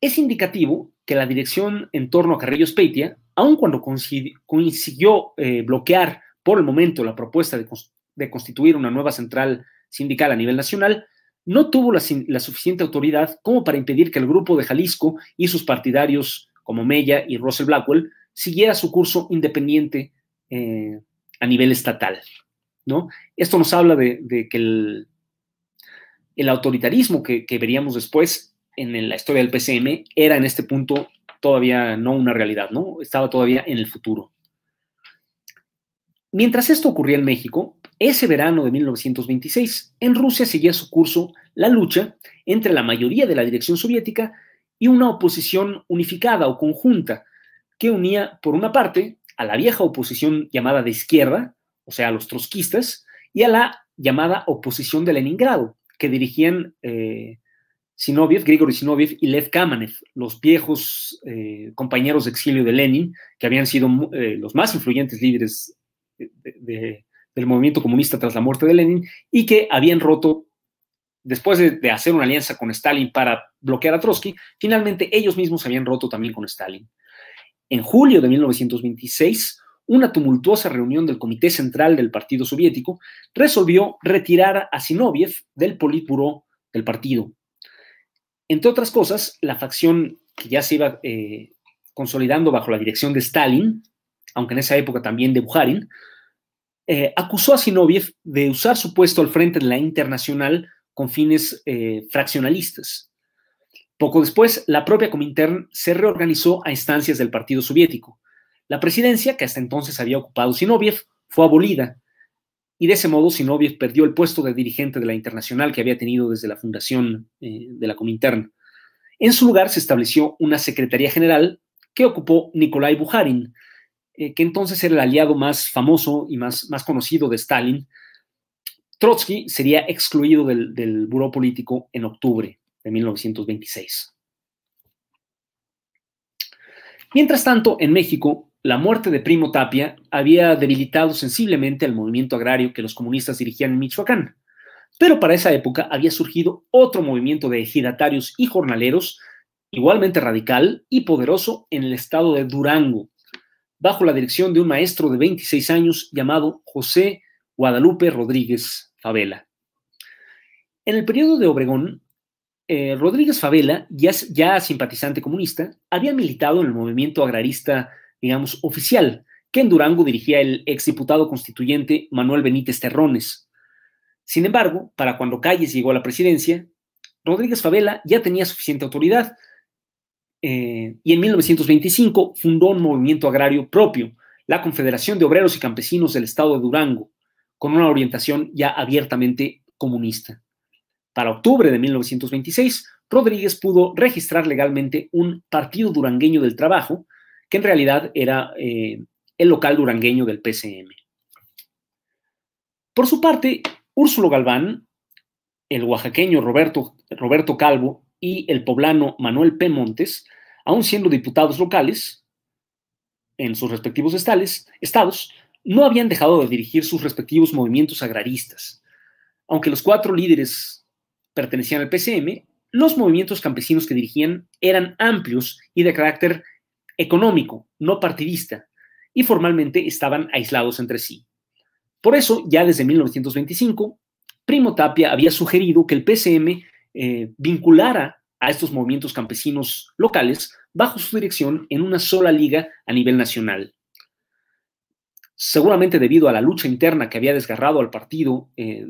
Es indicativo que la dirección en torno a Carrillo Speitia, aun cuando consiguió eh, bloquear por el momento la propuesta de, constituir una nueva central sindical a nivel nacional, no tuvo la, suficiente autoridad como para impedir que el grupo de Jalisco y sus partidarios como Mella y Russell Blackwell siguiera su curso independiente eh, a nivel estatal. ¿no? Esto nos habla de, que el, autoritarismo que, veríamos después en la historia del PCM era en este punto todavía no una realidad, ¿no? Estaba todavía en el futuro. Mientras esto ocurría en México, ese verano de 1926, en Rusia seguía su curso la lucha entre la mayoría de la dirección soviética y una oposición unificada o conjunta que unía, por una parte, a la vieja oposición llamada de izquierda, o sea, a los trotskistas, y a la llamada oposición de Leningrado, que dirigían eh, Sinoviev, Grigori Sinoviev y Lev Kamenev, los viejos eh, compañeros de exilio de Lenin, que habían sido eh, los más influyentes líderes del movimiento comunista tras la muerte de Lenin, y que habían roto, después de, hacer una alianza con Stalin para bloquear a Trotsky, finalmente ellos mismos habían roto también con Stalin. En julio de 1926, una tumultuosa reunión del Comité Central del Partido Soviético resolvió retirar a Zinoviev del Politburo del partido. Entre otras cosas, la facción que ya se iba eh, consolidando bajo la dirección de Stalin, aunque en esa época también de Bukharin, eh, acusó a Zinoviev de usar su puesto al frente de la internacional con fines eh, fraccionalistas. Poco después, la propia Comintern se reorganizó a instancias del Partido Soviético. La presidencia, que hasta entonces había ocupado Sinoviev, fue abolida y de ese modo Sinoviev perdió el puesto de dirigente de la Internacional que había tenido desde la fundación eh, de la Comintern. En su lugar se estableció una Secretaría General que ocupó Nikolai Bukharin, eh, que entonces era el aliado más famoso y más, más conocido de Stalin. Trotsky sería excluido del, del buró político en octubre de 1926. Mientras tanto, en México, la muerte de Primo Tapia había debilitado sensiblemente el movimiento agrario que los comunistas dirigían en Michoacán. Pero para esa época había surgido otro movimiento de ejidatarios y jornaleros, igualmente radical y poderoso en el estado de Durango, bajo la dirección de un maestro de 26 años llamado José Guadalupe Rodríguez Favela. En el periodo de Obregón, eh, Rodríguez Favela, ya, ya simpatizante comunista, había militado en el movimiento agrarista, digamos, oficial, que en Durango dirigía el exdiputado constituyente Manuel Benítez Terrones. Sin embargo, para cuando Calles llegó a la presidencia, Rodríguez Favela ya tenía suficiente autoridad eh, y en 1925 fundó un movimiento agrario propio, la Confederación de Obreros y Campesinos del Estado de Durango, con una orientación ya abiertamente comunista. Para octubre de 1926, Rodríguez pudo registrar legalmente un Partido Durangueño del Trabajo, que en realidad era eh, el local durangueño del PCM. Por su parte, Úrsulo Galván, el oaxaqueño Roberto, Roberto Calvo y el poblano Manuel P. Montes, aun siendo diputados locales en sus respectivos estados, no habían dejado de dirigir sus respectivos movimientos agraristas. Aunque los cuatro líderes pertenecían al PCM, los movimientos campesinos que dirigían eran amplios y de carácter económico, no partidista, y formalmente estaban aislados entre sí. Por eso, ya desde 1925, Primo Tapia había sugerido que el PCM eh, vinculara a estos movimientos campesinos locales bajo su dirección en una sola liga a nivel nacional. Seguramente debido a la lucha interna que había desgarrado al partido eh,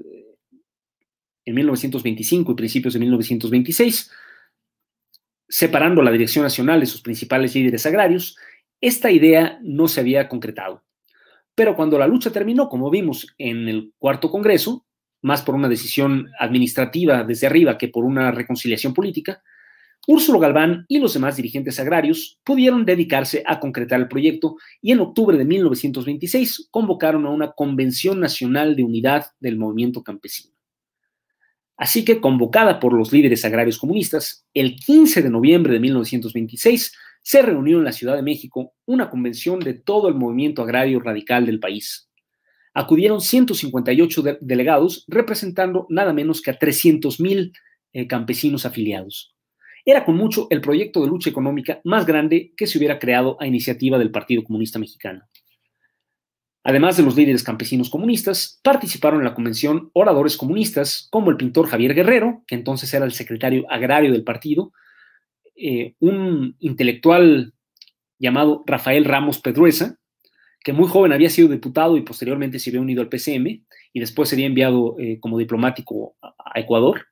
en 1925 y principios de 1926, separando la dirección nacional de sus principales líderes agrarios, esta idea no se había concretado. Pero cuando la lucha terminó, como vimos en el cuarto Congreso, más por una decisión administrativa desde arriba que por una reconciliación política, Úrsulo Galván y los demás dirigentes agrarios pudieron dedicarse a concretar el proyecto y en octubre de 1926 convocaron a una Convención Nacional de Unidad del Movimiento Campesino. Así que, convocada por los líderes agrarios comunistas, el 15 de noviembre de 1926 se reunió en la Ciudad de México una convención de todo el movimiento agrario radical del país. Acudieron 158 delegados representando nada menos que a 300.000 eh, campesinos afiliados. Era con mucho el proyecto de lucha económica más grande que se hubiera creado a iniciativa del Partido Comunista Mexicano. Además de los líderes campesinos comunistas, participaron en la convención oradores comunistas como el pintor Javier Guerrero, que entonces era el secretario agrario del partido, eh, un intelectual llamado Rafael Ramos Pedruesa, que muy joven había sido diputado y posteriormente se había unido al PCM y después sería enviado eh, como diplomático a, Ecuador,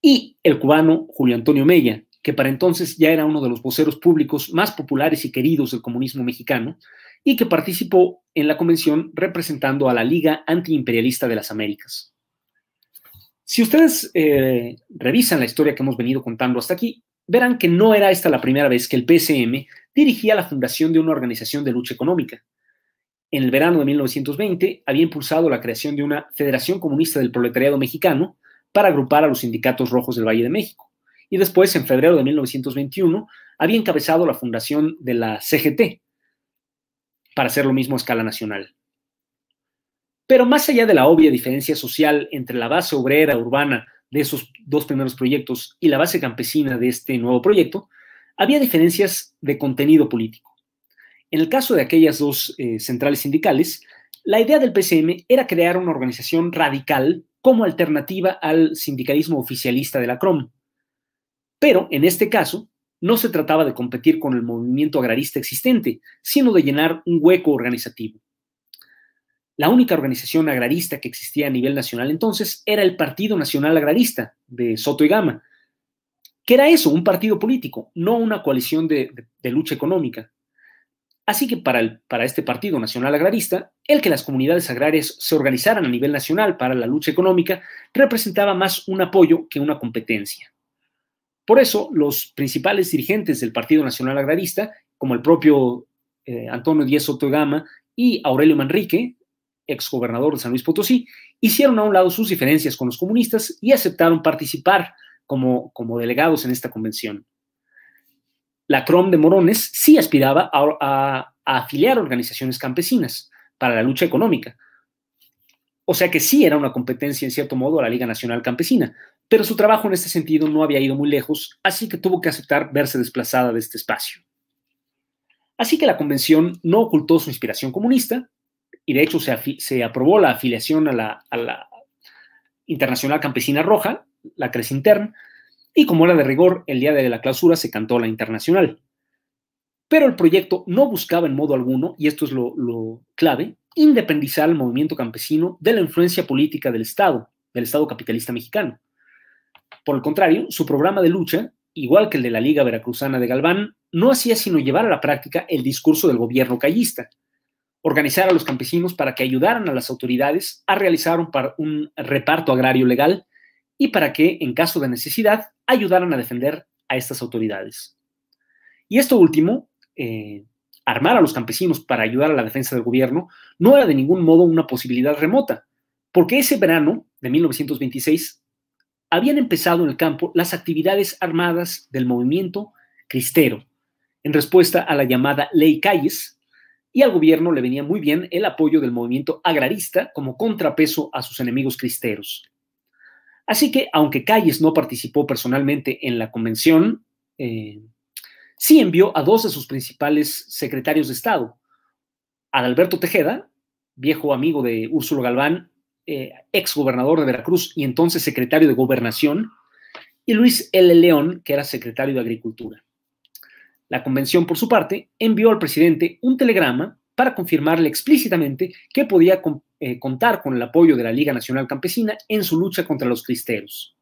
y el cubano Julio Antonio Mella, que para entonces ya era uno de los voceros públicos más populares y queridos del comunismo mexicano, y que participó en la convención representando a la Liga Antiimperialista de las Américas. Si ustedes eh, revisan la historia que hemos venido contando hasta aquí, verán que no era esta la primera vez que el PCM dirigía la fundación de una organización de lucha económica. En el verano de 1920 había impulsado la creación de una Federación Comunista del Proletariado Mexicano para agrupar a los sindicatos rojos del Valle de México. Y después, en febrero de 1921, había encabezado la fundación de la CGT para hacer lo mismo a escala nacional. Pero más allá de la obvia diferencia social entre la base obrera urbana de esos dos primeros proyectos y la base campesina de este nuevo proyecto, había diferencias de contenido político. En el caso de aquellas dos eh, centrales sindicales, la idea del PCM era crear una organización radical como alternativa al sindicalismo oficialista de la CROM. Pero en este caso, no se trataba de competir con el movimiento agrarista existente, sino de llenar un hueco organizativo. La única organización agrarista que existía a nivel nacional entonces era el Partido Nacional Agrarista de Soto y Gama, que era eso, un partido político, no una coalición de, lucha económica. Así que para, para este Partido Nacional Agrarista, el que las comunidades agrarias se organizaran a nivel nacional para la lucha económica representaba más un apoyo que una competencia. Por eso, los principales dirigentes del Partido Nacional Agrarista, como el propio eh, Antonio Díez Soto Gama y Aurelio Manrique, exgobernador de San Luis Potosí, hicieron a un lado sus diferencias con los comunistas y aceptaron participar como, como delegados en esta convención. La CROM de Morones sí aspiraba a afiliar organizaciones campesinas para la lucha económica. O sea que sí era una competencia en cierto modo a la Liga Nacional Campesina, pero su trabajo en este sentido no había ido muy lejos, así que tuvo que aceptar verse desplazada de este espacio. Así que la convención no ocultó su inspiración comunista, y de hecho se, aprobó la afiliación a la, Internacional Campesina Roja, la Cresintern, y como era de rigor, el día de la clausura se cantó la Internacional. Pero el proyecto no buscaba en modo alguno, y esto es lo, clave, independizar al movimiento campesino de la influencia política del Estado, del Estado capitalista mexicano. Por el contrario, su programa de lucha, igual que el de la Liga Veracruzana de Galván, no hacía sino llevar a la práctica el discurso del gobierno callista, organizar a los campesinos para que ayudaran a las autoridades a realizar un, reparto agrario legal y para que, en caso de necesidad, ayudaran a defender a estas autoridades. Y esto último, eh, armar a los campesinos para ayudar a la defensa del gobierno, no era de ningún modo una posibilidad remota, porque ese verano de 1926 habían empezado en el campo las actividades armadas del movimiento cristero, en respuesta a la llamada Ley Calles, y al gobierno le venía muy bien el apoyo del movimiento agrarista como contrapeso a sus enemigos cristeros. Así que, aunque Calles no participó personalmente en la convención, eh, sí envió a dos de sus principales secretarios de Estado, Adalberto Tejeda, viejo amigo de Úrsulo Galván, eh, ex gobernador de Veracruz y entonces secretario de Gobernación, y Luis L. León, que era secretario de Agricultura. La convención, por su parte, envió al presidente un telegrama para confirmarle explícitamente que podía eh, contar con el apoyo de la Liga Nacional Campesina en su lucha contra los cristeros.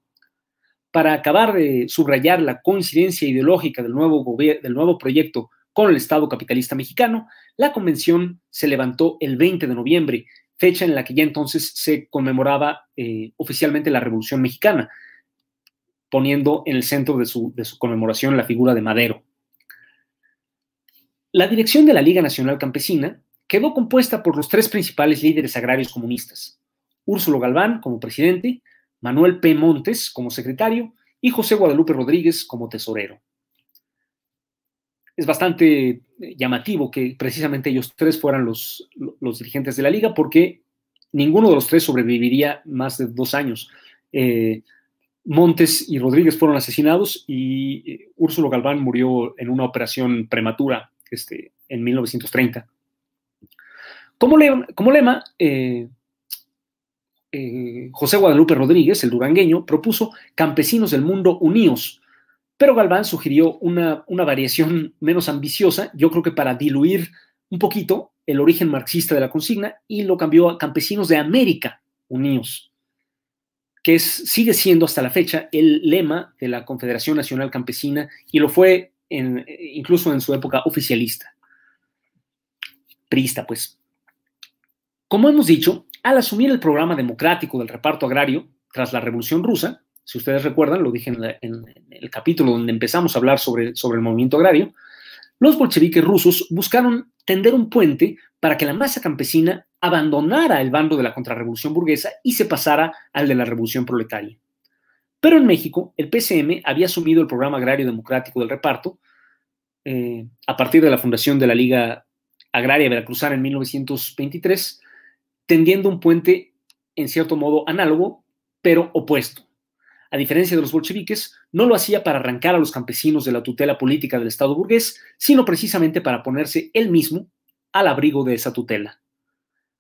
Para acabar de subrayar la coincidencia ideológica del nuevo, del nuevo proyecto con el Estado capitalista mexicano, la convención se levantó el 20 de noviembre, fecha en la que ya entonces se conmemoraba eh, oficialmente la Revolución Mexicana, poniendo en el centro de su, de su conmemoración la figura de Madero. La dirección de la Liga Nacional Campesina quedó compuesta por los tres principales líderes agrarios comunistas, Úrsulo Galván como presidente, Manuel P. Montes como secretario y José Guadalupe Rodríguez como tesorero. Es bastante llamativo que precisamente ellos tres fueran los, los dirigentes de la liga porque ninguno de los tres sobreviviría más de dos años. Eh, Montes y Rodríguez fueron asesinados y eh, Úrsulo Galván murió en una operación prematura este, en 1930. Como, lema, eh, eh, José Guadalupe Rodríguez, el durangueño, propuso Campesinos del Mundo Unidos, pero Galván sugirió una, una variación menos ambiciosa, yo creo que para diluir un poquito el origen marxista de la consigna, y lo cambió a Campesinos de América Unidos que es, sigue siendo hasta la fecha el lema de la Confederación Nacional Campesina y lo fue incluso en su época oficialista. Priista, pues. Como hemos dicho, al asumir el programa democrático del reparto agrario tras la Revolución Rusa, si ustedes recuerdan, lo dije en, el capítulo donde empezamos a hablar sobre, sobre el movimiento agrario, los bolcheviques rusos buscaron tender un puente para que la masa campesina abandonara el bando de la contrarrevolución burguesa y se pasara al de la revolución proletaria. Pero en México, el PCM había asumido el programa agrario democrático del reparto eh, a partir de la fundación de la Liga Agraria Veracruzana en 1923, tendiendo un puente en cierto modo análogo, pero opuesto. A diferencia de los bolcheviques, no lo hacía para arrancar a los campesinos de la tutela política del Estado burgués, sino precisamente para ponerse él mismo al abrigo de esa tutela.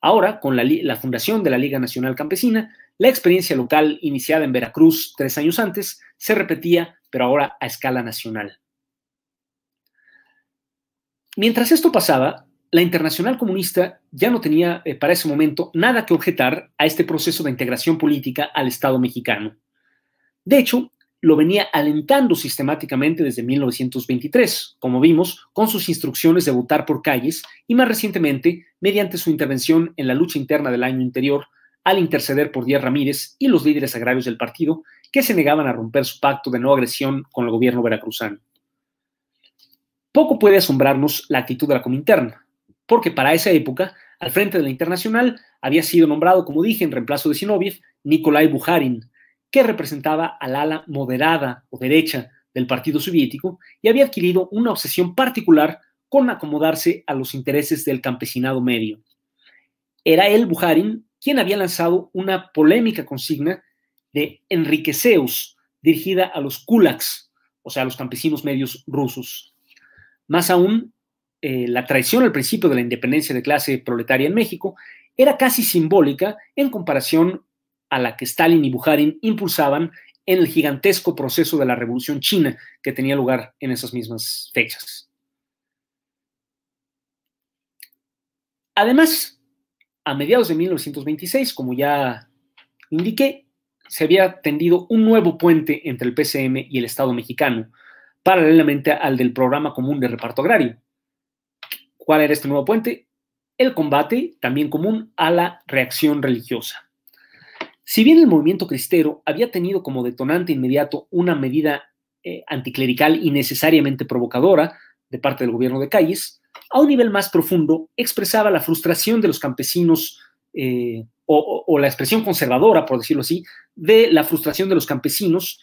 Ahora, con la, fundación de la Liga Nacional Campesina, la experiencia local iniciada en Veracruz tres años antes se repetía, pero ahora a escala nacional. Mientras esto pasaba, la Internacional Comunista ya no tenía eh, para ese momento nada que objetar a este proceso de integración política al Estado mexicano. De hecho, lo venía alentando sistemáticamente desde 1923, como vimos, con sus instrucciones de votar por calles y más recientemente mediante su intervención en la lucha interna del año anterior al interceder por Díaz Ramírez y los líderes agrarios del partido que se negaban a romper su pacto de no agresión con el gobierno veracruzano. Poco puede asombrarnos la actitud de la Cominterna, porque para esa época, al frente de la Internacional, había sido nombrado, como dije, en reemplazo de Sinoviev, Nikolai Bukharin, que representaba al ala moderada o derecha del Partido Soviético y había adquirido una obsesión particular con acomodarse a los intereses del campesinado medio. Era él, Bujarin, quien había lanzado una polémica consigna de enriqueceos dirigida a los kulaks, o sea, a los campesinos medios rusos. Más aún, eh, la traición al principio de la independencia de clase proletaria en México era casi simbólica en comparación a la que Stalin y Bukharin impulsaban en el gigantesco proceso de la Revolución China que tenía lugar en esas mismas fechas. Además, a mediados de 1926, como ya indiqué, se había tendido un nuevo puente entre el PCM y el Estado mexicano, paralelamente al del Programa Común de Reparto Agrario. ¿Cuál era este nuevo puente? El combate, también común, a la reacción religiosa. Si bien el movimiento cristero había tenido como detonante inmediato una medida eh, anticlerical y necesariamente provocadora de parte del gobierno de Calles, a un nivel más profundo expresaba la frustración de los campesinos eh, o, la expresión conservadora, por decirlo así, de la frustración de los campesinos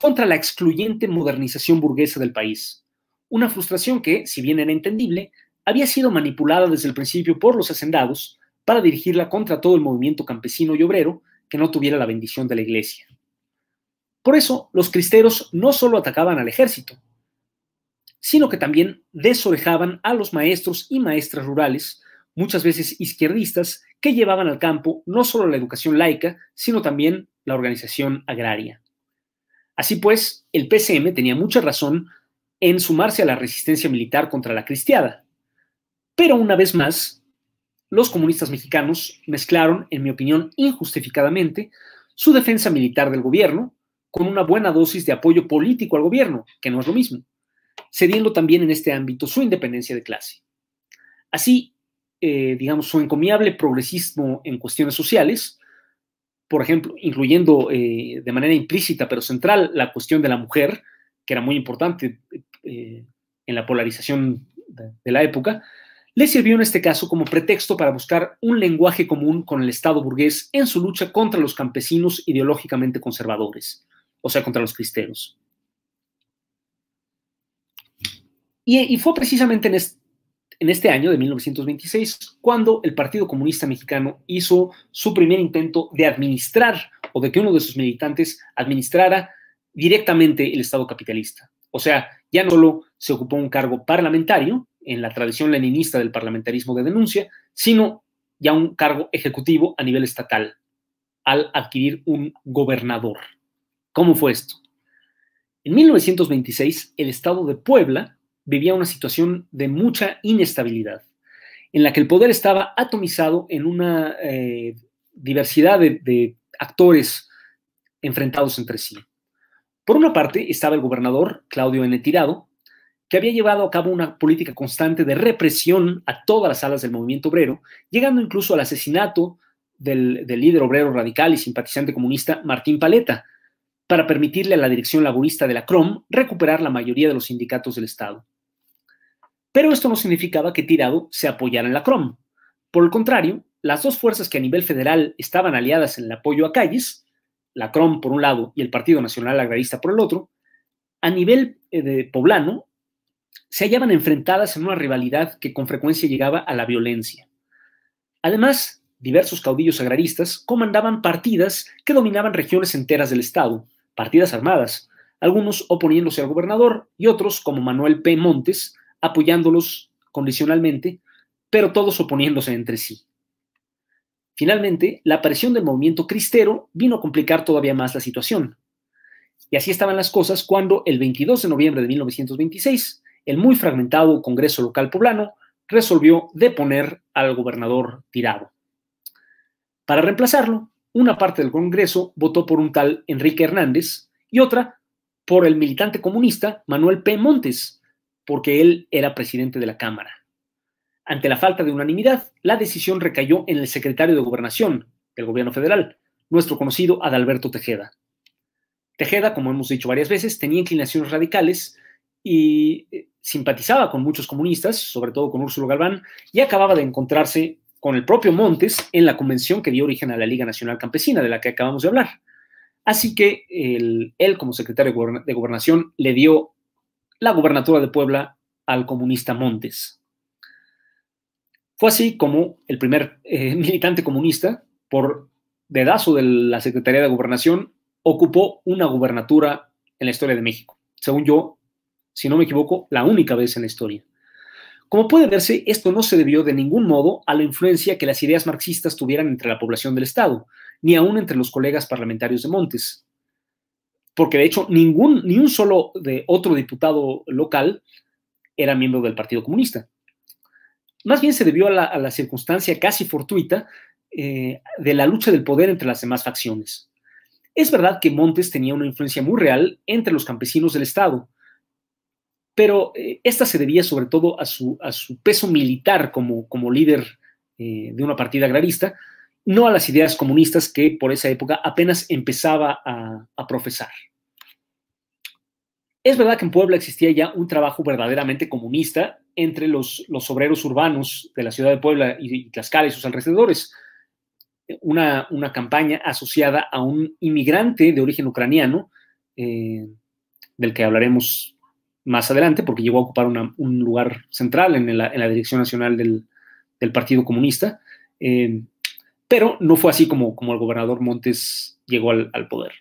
contra la excluyente modernización burguesa del país. Una frustración que, si bien era entendible, había sido manipulada desde el principio por los hacendados para dirigirla contra todo el movimiento campesino y obrero que no tuviera la bendición de la iglesia. Por eso, los cristeros no solo atacaban al ejército, sino que también desorejaban a los maestros y maestras rurales, muchas veces izquierdistas, que llevaban al campo no solo la educación laica, sino también la organización agraria. Así pues, el PCM tenía mucha razón en sumarse a la resistencia militar contra la cristiada. Pero una vez más, los comunistas mexicanos mezclaron, en mi opinión, injustificadamente, su defensa militar del gobierno con una buena dosis de apoyo político al gobierno, que no es lo mismo, cediendo también en este ámbito su independencia de clase. Así, eh, digamos, su encomiable progresismo en cuestiones sociales, por ejemplo, incluyendo eh, de manera implícita pero central la cuestión de la mujer, que era muy importante eh, en la polarización de la época, le sirvió en este caso como pretexto para buscar un lenguaje común con el Estado burgués en su lucha contra los campesinos ideológicamente conservadores, o sea, contra los cristeros. Y, fue precisamente en este, en este año de 1926 cuando el Partido Comunista Mexicano hizo su primer intento de administrar o de que uno de sus militantes administrara directamente el Estado capitalista. O sea, ya no solo se ocupó un cargo parlamentario, en la tradición leninista del parlamentarismo de denuncia, sino ya un cargo ejecutivo a nivel estatal, al adquirir un gobernador. ¿Cómo fue esto? En 1926, el estado de Puebla vivía una situación de mucha inestabilidad, en la que el poder estaba atomizado en una eh, diversidad de, de actores enfrentados entre sí. Por una parte estaba el gobernador Claudio N. Tirado, que había llevado a cabo una política constante de represión a todas las alas del movimiento obrero, llegando incluso al asesinato del, líder obrero radical y simpatizante comunista Martín Paleta, para permitirle a la dirección laborista de la CROM recuperar la mayoría de los sindicatos del Estado. Pero esto no significaba que Tirado se apoyara en la CROM. Por el contrario, las dos fuerzas que a nivel federal estaban aliadas en el apoyo a Calles, la CROM por un lado y el Partido Nacional Agrarista por el otro, a nivel eh, de poblano se hallaban enfrentadas en una rivalidad que con frecuencia llegaba a la violencia. Además, diversos caudillos agraristas comandaban partidas que dominaban regiones enteras del Estado, partidas armadas, algunos oponiéndose al gobernador y otros, como Manuel P. Montes, apoyándolos condicionalmente, pero todos oponiéndose entre sí. Finalmente, la aparición del movimiento cristero vino a complicar todavía más la situación. Y así estaban las cosas cuando, el 22 de noviembre de 1926, el muy fragmentado Congreso local poblano resolvió deponer al gobernador Tirado. Para reemplazarlo, una parte del Congreso votó por un tal Enrique Hernández y otra por el militante comunista Manuel P. Montes, porque él era presidente de la Cámara. Ante la falta de unanimidad, la decisión recayó en el secretario de Gobernación del gobierno federal, nuestro conocido Adalberto Tejeda. Tejeda, como hemos dicho varias veces, tenía inclinaciones radicales y eh, simpatizaba con muchos comunistas, sobre todo con Úrsulo Galván, y acababa de encontrarse con el propio Montes en la convención que dio origen a la Liga Nacional Campesina, de la que acabamos de hablar. Así que él, como secretario de Gobernación, le dio la gubernatura de Puebla al comunista Montes. Fue así como el primer eh, militante comunista, por dedazo de la Secretaría de Gobernación, ocupó una gubernatura en la historia de México. Según yo, si no me equivoco, la única vez en la historia. Como puede verse, esto no se debió de ningún modo a la influencia que las ideas marxistas tuvieran entre la población del Estado, ni aún entre los colegas parlamentarios de Montes. Porque de hecho, ningún, ni un solo de otro diputado local era miembro del Partido Comunista. Más bien se debió a la, circunstancia casi fortuita eh, de la lucha del poder entre las demás facciones. Es verdad que Montes tenía una influencia muy real entre los campesinos del Estado, pero eh, esta se debía sobre todo a su, peso militar como, líder eh, de una partida agrarista, no a las ideas comunistas que por esa época apenas empezaba a, profesar. Es verdad que en Puebla existía ya un trabajo verdaderamente comunista entre los, obreros urbanos de la ciudad de Puebla y, Tlaxcala y sus alrededores. Una, una, campaña asociada a un inmigrante de origen ucraniano, eh, del que hablaremos más adelante, porque llegó a ocupar un lugar central en la, dirección nacional del, Partido Comunista, eh, pero no fue así como, el gobernador Montes llegó al, poder.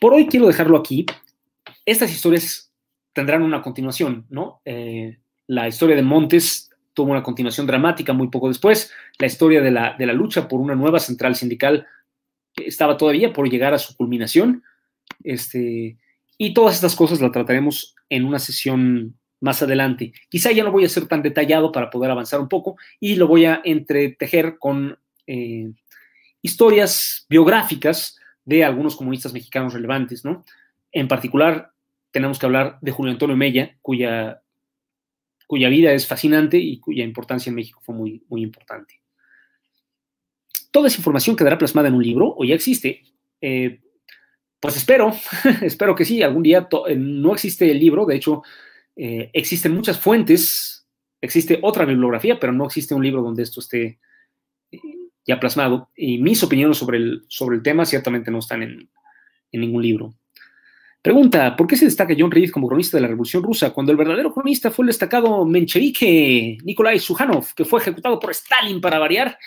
Por hoy quiero dejarlo aquí. Estas historias tendrán una continuación, ¿no? Eh, la historia de Montes tuvo una continuación dramática muy poco después. La historia de la, de la lucha por una nueva central sindical estaba todavía por llegar a su culminación. Este, y todas estas cosas las trataremos en una sesión más adelante. Quizá ya no voy a ser tan detallado para poder avanzar un poco y lo voy a entretejer con eh, historias biográficas de algunos comunistas mexicanos relevantes, ¿no? En particular, tenemos que hablar de Julio Antonio Mella, cuya, cuya vida es fascinante y cuya importancia en México fue muy, muy importante. Toda esa información quedará plasmada en un libro o ya existe. Eh, pues espero, espero que sí, algún día eh, no existe el libro, de hecho, eh, existen muchas fuentes, existe otra bibliografía, pero no existe un libro donde esto esté ya plasmado. Y mis opiniones sobre el, sobre el tema ciertamente no están en, en ningún libro. Pregunta, ¿por qué se destaca John Reed como cronista de la Revolución Rusa cuando el verdadero cronista fue el destacado menchevique Nikolai Sujanov, que fue ejecutado por Stalin para variar?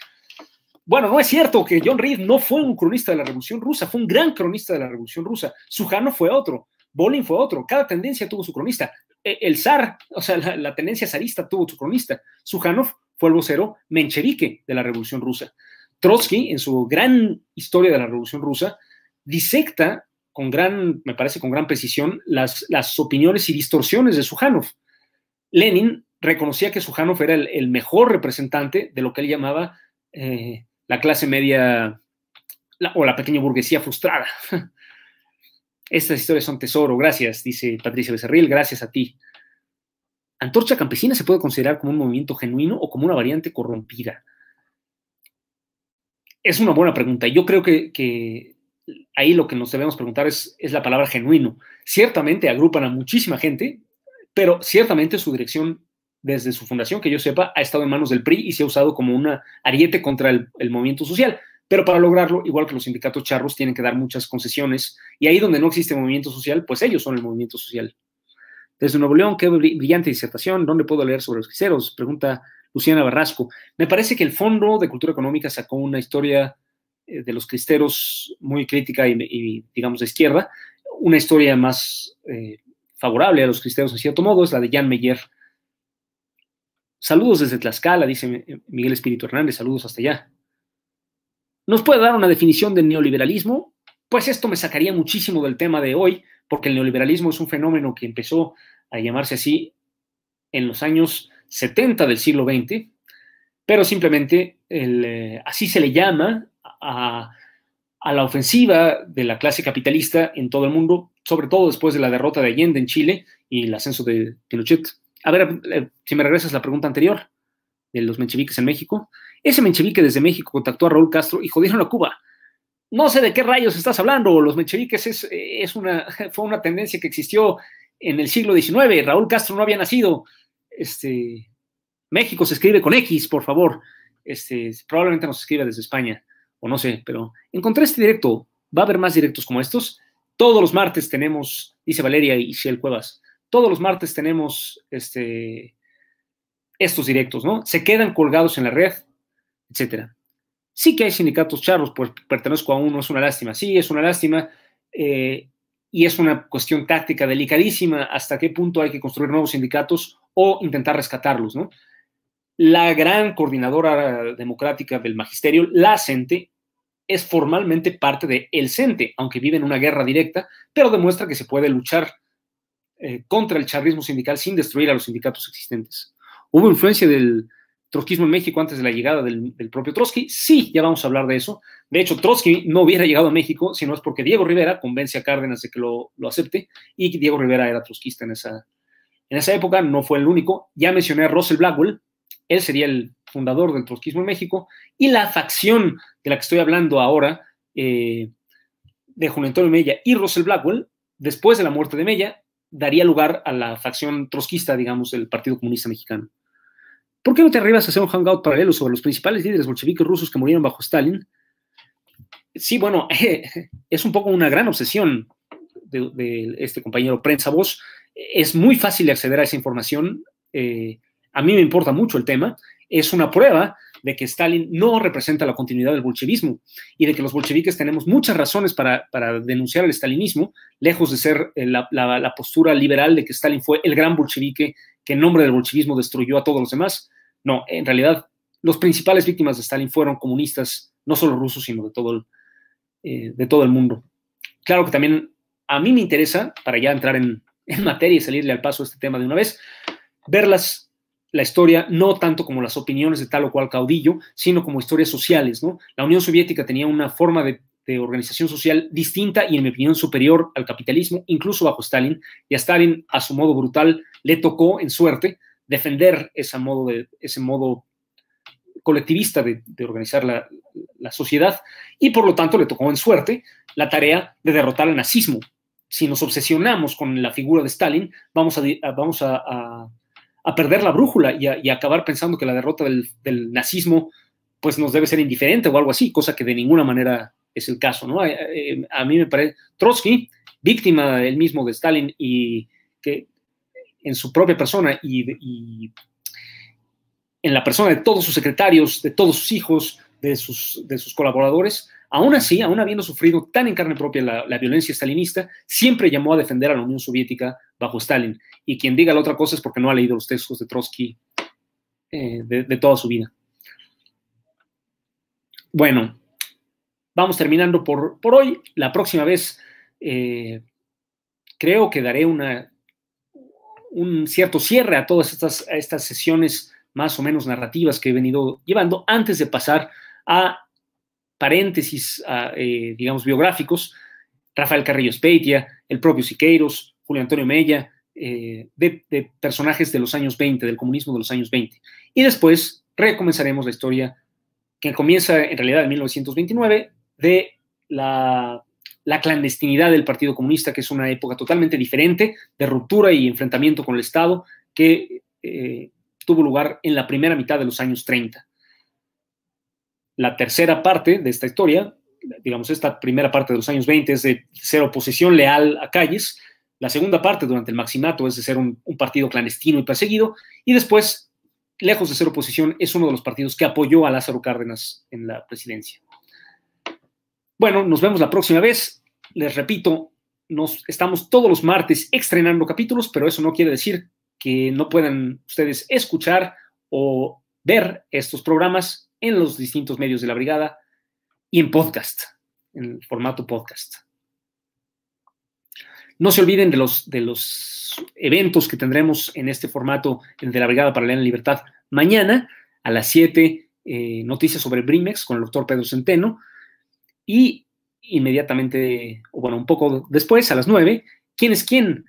Bueno, no es cierto que John Reed no fue un cronista de la Revolución Rusa, fue un gran cronista de la Revolución Rusa. Sujanov fue otro, Bolin fue otro, cada tendencia tuvo su cronista. E, el zar, o sea, la, tendencia zarista tuvo su cronista. Sujanov fue el vocero menchevique de la Revolución Rusa. Trotsky, en su gran historia de la Revolución Rusa, disecta con gran, me parece con gran precisión, las, las opiniones y distorsiones de Sujanov. Lenin reconocía que Sujanov era el, mejor representante de lo que él llamaba eh, la clase media o la pequeña burguesía frustrada. Estas historias son tesoro, gracias, dice Patricia Becerril, gracias a ti. Antorcha Campesina se puede considerar como un movimiento genuino o como una variante corrompida. Es una buena pregunta. Yo creo que, que ahí lo que nos debemos preguntar es, es la palabra genuino. Ciertamente agrupan a muchísima gente, pero ciertamente su dirección desde su fundación, que yo sepa, ha estado en manos del PRI y se ha usado como una ariete contra el, movimiento social. Pero para lograrlo, igual que los sindicatos charros, tienen que dar muchas concesiones. Y ahí donde no existe movimiento social, pues ellos son el movimiento social. Desde Nuevo León, qué brillante disertación. ¿Dónde puedo leer sobre los quiseros? Pregunta Luciana Barrasco. Me parece que el Fondo de Cultura Económica sacó una historia eh, de los cristeros muy crítica y, digamos, de izquierda. Una historia más eh, favorable a los cristeros, en cierto modo, es la de Jan Meyer. Saludos desde Tlaxcala, dice Miguel Espíritu Hernández, saludos hasta allá. ¿Nos puede dar una definición del neoliberalismo? Pues esto me sacaría muchísimo del tema de hoy, porque el neoliberalismo es un fenómeno que empezó a llamarse así en los años 70 del siglo XX, pero simplemente eh, así se le llama a, la ofensiva de la clase capitalista en todo el mundo, sobre todo después de la derrota de Allende en Chile y el ascenso de Pinochet. A ver, eh, si me regresas la pregunta anterior de los mencheviques en México. Ese menchevique desde México contactó a Raúl Castro y jodieron a Cuba. No sé de qué rayos estás hablando. Los mencheviques es, una, fue una tendencia que existió en el siglo XIX. Raúl Castro no había nacido. Este, México se escribe con X, por favor. Este, probablemente nos escribe desde España o no sé, pero encontré este directo. Va a haber más directos como estos. Todos los martes tenemos, dice Valeria y Shell Cuevas, todos los martes tenemos este, estos directos, ¿no? Se quedan colgados en la red, etcétera. Sí que hay sindicatos charros, pues pertenezco a uno, es una lástima. Sí, es una lástima. Eh, y es una cuestión táctica delicadísima hasta qué punto hay que construir nuevos sindicatos o intentar rescatarlos, ¿no? La gran coordinadora democrática del magisterio, la CENTE, es formalmente parte de el CENTE, aunque vive en una guerra directa, pero demuestra que se puede luchar eh, contra el charrismo sindical sin destruir a los sindicatos existentes. ¿Hubo influencia del trotskismo en México antes de la llegada del, propio Trotsky? Sí, ya vamos a hablar de eso. De hecho, Trotsky no hubiera llegado a México si no es porque Diego Rivera convence a Cárdenas de que lo, acepte y Diego Rivera era trotskista en esa, en esa época, no fue el único. Ya mencioné a Russell Blackwell, él sería el fundador del trotskismo en México, y la facción de la que estoy hablando ahora, eh, de Juan Antonio Mella y Russell Blackwell, después de la muerte de Mella, daría lugar a la facción trotskista, digamos, del Partido Comunista Mexicano. ¿Por qué no te arribas a hacer un hangout paralelo sobre los principales líderes bolcheviques rusos que murieron bajo Stalin? Sí, bueno, es un poco una gran obsesión de, este compañero Prensa Voz. Es muy fácil acceder a esa información. Eh, a mí me importa mucho el tema, es una prueba de que Stalin no representa la continuidad del bolchevismo y de que los bolcheviques tenemos muchas razones para, denunciar el stalinismo, lejos de ser eh, la, postura liberal de que Stalin fue el gran bolchevique que en nombre del bolchevismo destruyó a todos los demás. No, en realidad los principales víctimas de Stalin fueron comunistas, no solo rusos, sino de todo el, eh, de todo el mundo. Claro que también a mí me interesa, para ya entrar en, en materia y salirle al paso a este tema de una vez, verlas la historia no tanto como las opiniones de tal o cual caudillo, sino como historias sociales. ¿no? La Unión Soviética tenía una forma de, organización social distinta y, en mi opinión, superior al capitalismo, incluso bajo Stalin, y a Stalin, a su modo brutal, le tocó, en suerte, defender ese modo, de, ese modo colectivista de, organizar la, sociedad, y por lo tanto le tocó, en suerte, la tarea de derrotar al nazismo. Si nos obsesionamos con la figura de Stalin, vamos a, vamos a perder la brújula y, acabar pensando que la derrota del, nazismo pues nos debe ser indiferente o algo así, cosa que de ninguna manera es el caso, ¿no? Eh, eh, a, mí me parece, Trotsky, víctima él mismo de Stalin y que en su propia persona y, y, en la persona de todos sus secretarios, de todos sus hijos, de sus, de sus colaboradores, Aún así, aún habiendo sufrido tan en carne propia la, violencia stalinista, siempre llamó a defender a la Unión Soviética bajo Stalin. Y quien diga la otra cosa es porque no ha leído los textos de Trotsky eh, de, toda su vida. Bueno, vamos terminando por, hoy. La próxima vez eh, creo que daré un cierto cierre a todas estas, a estas sesiones más o menos narrativas que he venido llevando antes de pasar a paréntesis, eh, digamos, biográficos, Rafael Carrillo Speitia, el propio Siqueiros, Julio Antonio Mella, eh, de, personajes de los años 20, del comunismo de los años 20. Y después recomenzaremos la historia que comienza en realidad en 1929 de la, clandestinidad del Partido Comunista, que es una época totalmente diferente de ruptura y enfrentamiento con el Estado que eh, tuvo lugar en la primera mitad de los años 30 la tercera parte de esta historia, digamos, esta primera parte de los años 20 es de ser oposición leal a Calles, la segunda parte durante el maximato es de ser un, partido clandestino y perseguido, y después, lejos de ser oposición, es uno de los partidos que apoyó a Lázaro Cárdenas en la presidencia. Bueno, nos vemos la próxima vez. Les repito, nos estamos todos los martes estrenando capítulos, pero eso no quiere decir que no puedan ustedes escuchar o ver estos programas en los distintos medios de la brigada y en podcast, en formato podcast. No se olviden de los, de los eventos que tendremos en este formato de la Brigada para la Libertad mañana a las 7, eh, noticias sobre Brimex con el doctor Pedro Centeno y inmediatamente, o bueno, un poco después, a las 9, ¿quién es quién?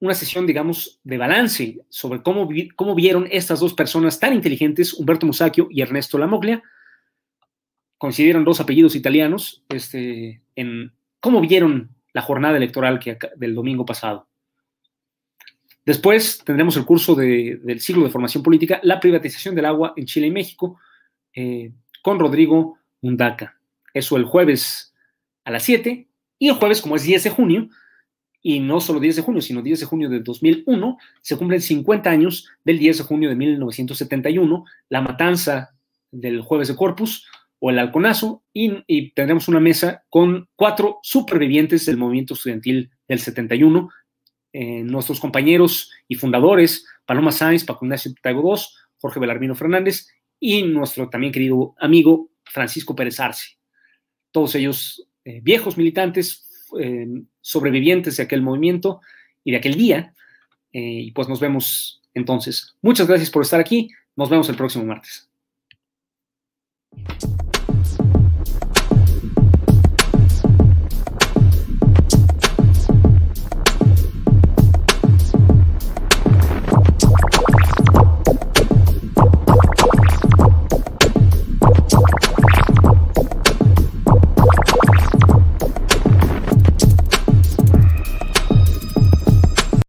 Una sesión, digamos, de balance sobre cómo, cómo vieron estas dos personas tan inteligentes, Humberto Musacchio y Ernesto Lamoglia, coincidieron dos apellidos italianos, este, en cómo vieron la jornada electoral que, del domingo pasado. Después tendremos el curso del siglo de formación política, la privatización del agua en Chile y México, eh, con Rodrigo Mundaca. Eso el jueves a las 7 y el jueves, como es 10 de junio, y no solo 10 de junio, sino 10 de junio de 2001, se cumplen 50 años del 10 de junio de 1971, la matanza del jueves de Corpus o el halconazo, y, tendremos una mesa con cuatro supervivientes del movimiento estudiantil del 71, eh, nuestros compañeros y fundadores, Paloma Sáenz, Paco Ignacio Taibo II, Jorge Belarmino Fernández y nuestro también querido amigo Francisco Pérez Arce. Todos ellos eh, viejos militantes, eh, sobrevivientes de aquel movimiento y de aquel día. Eh, y pues nos vemos entonces. Muchas gracias por estar aquí. Nos vemos el próximo martes.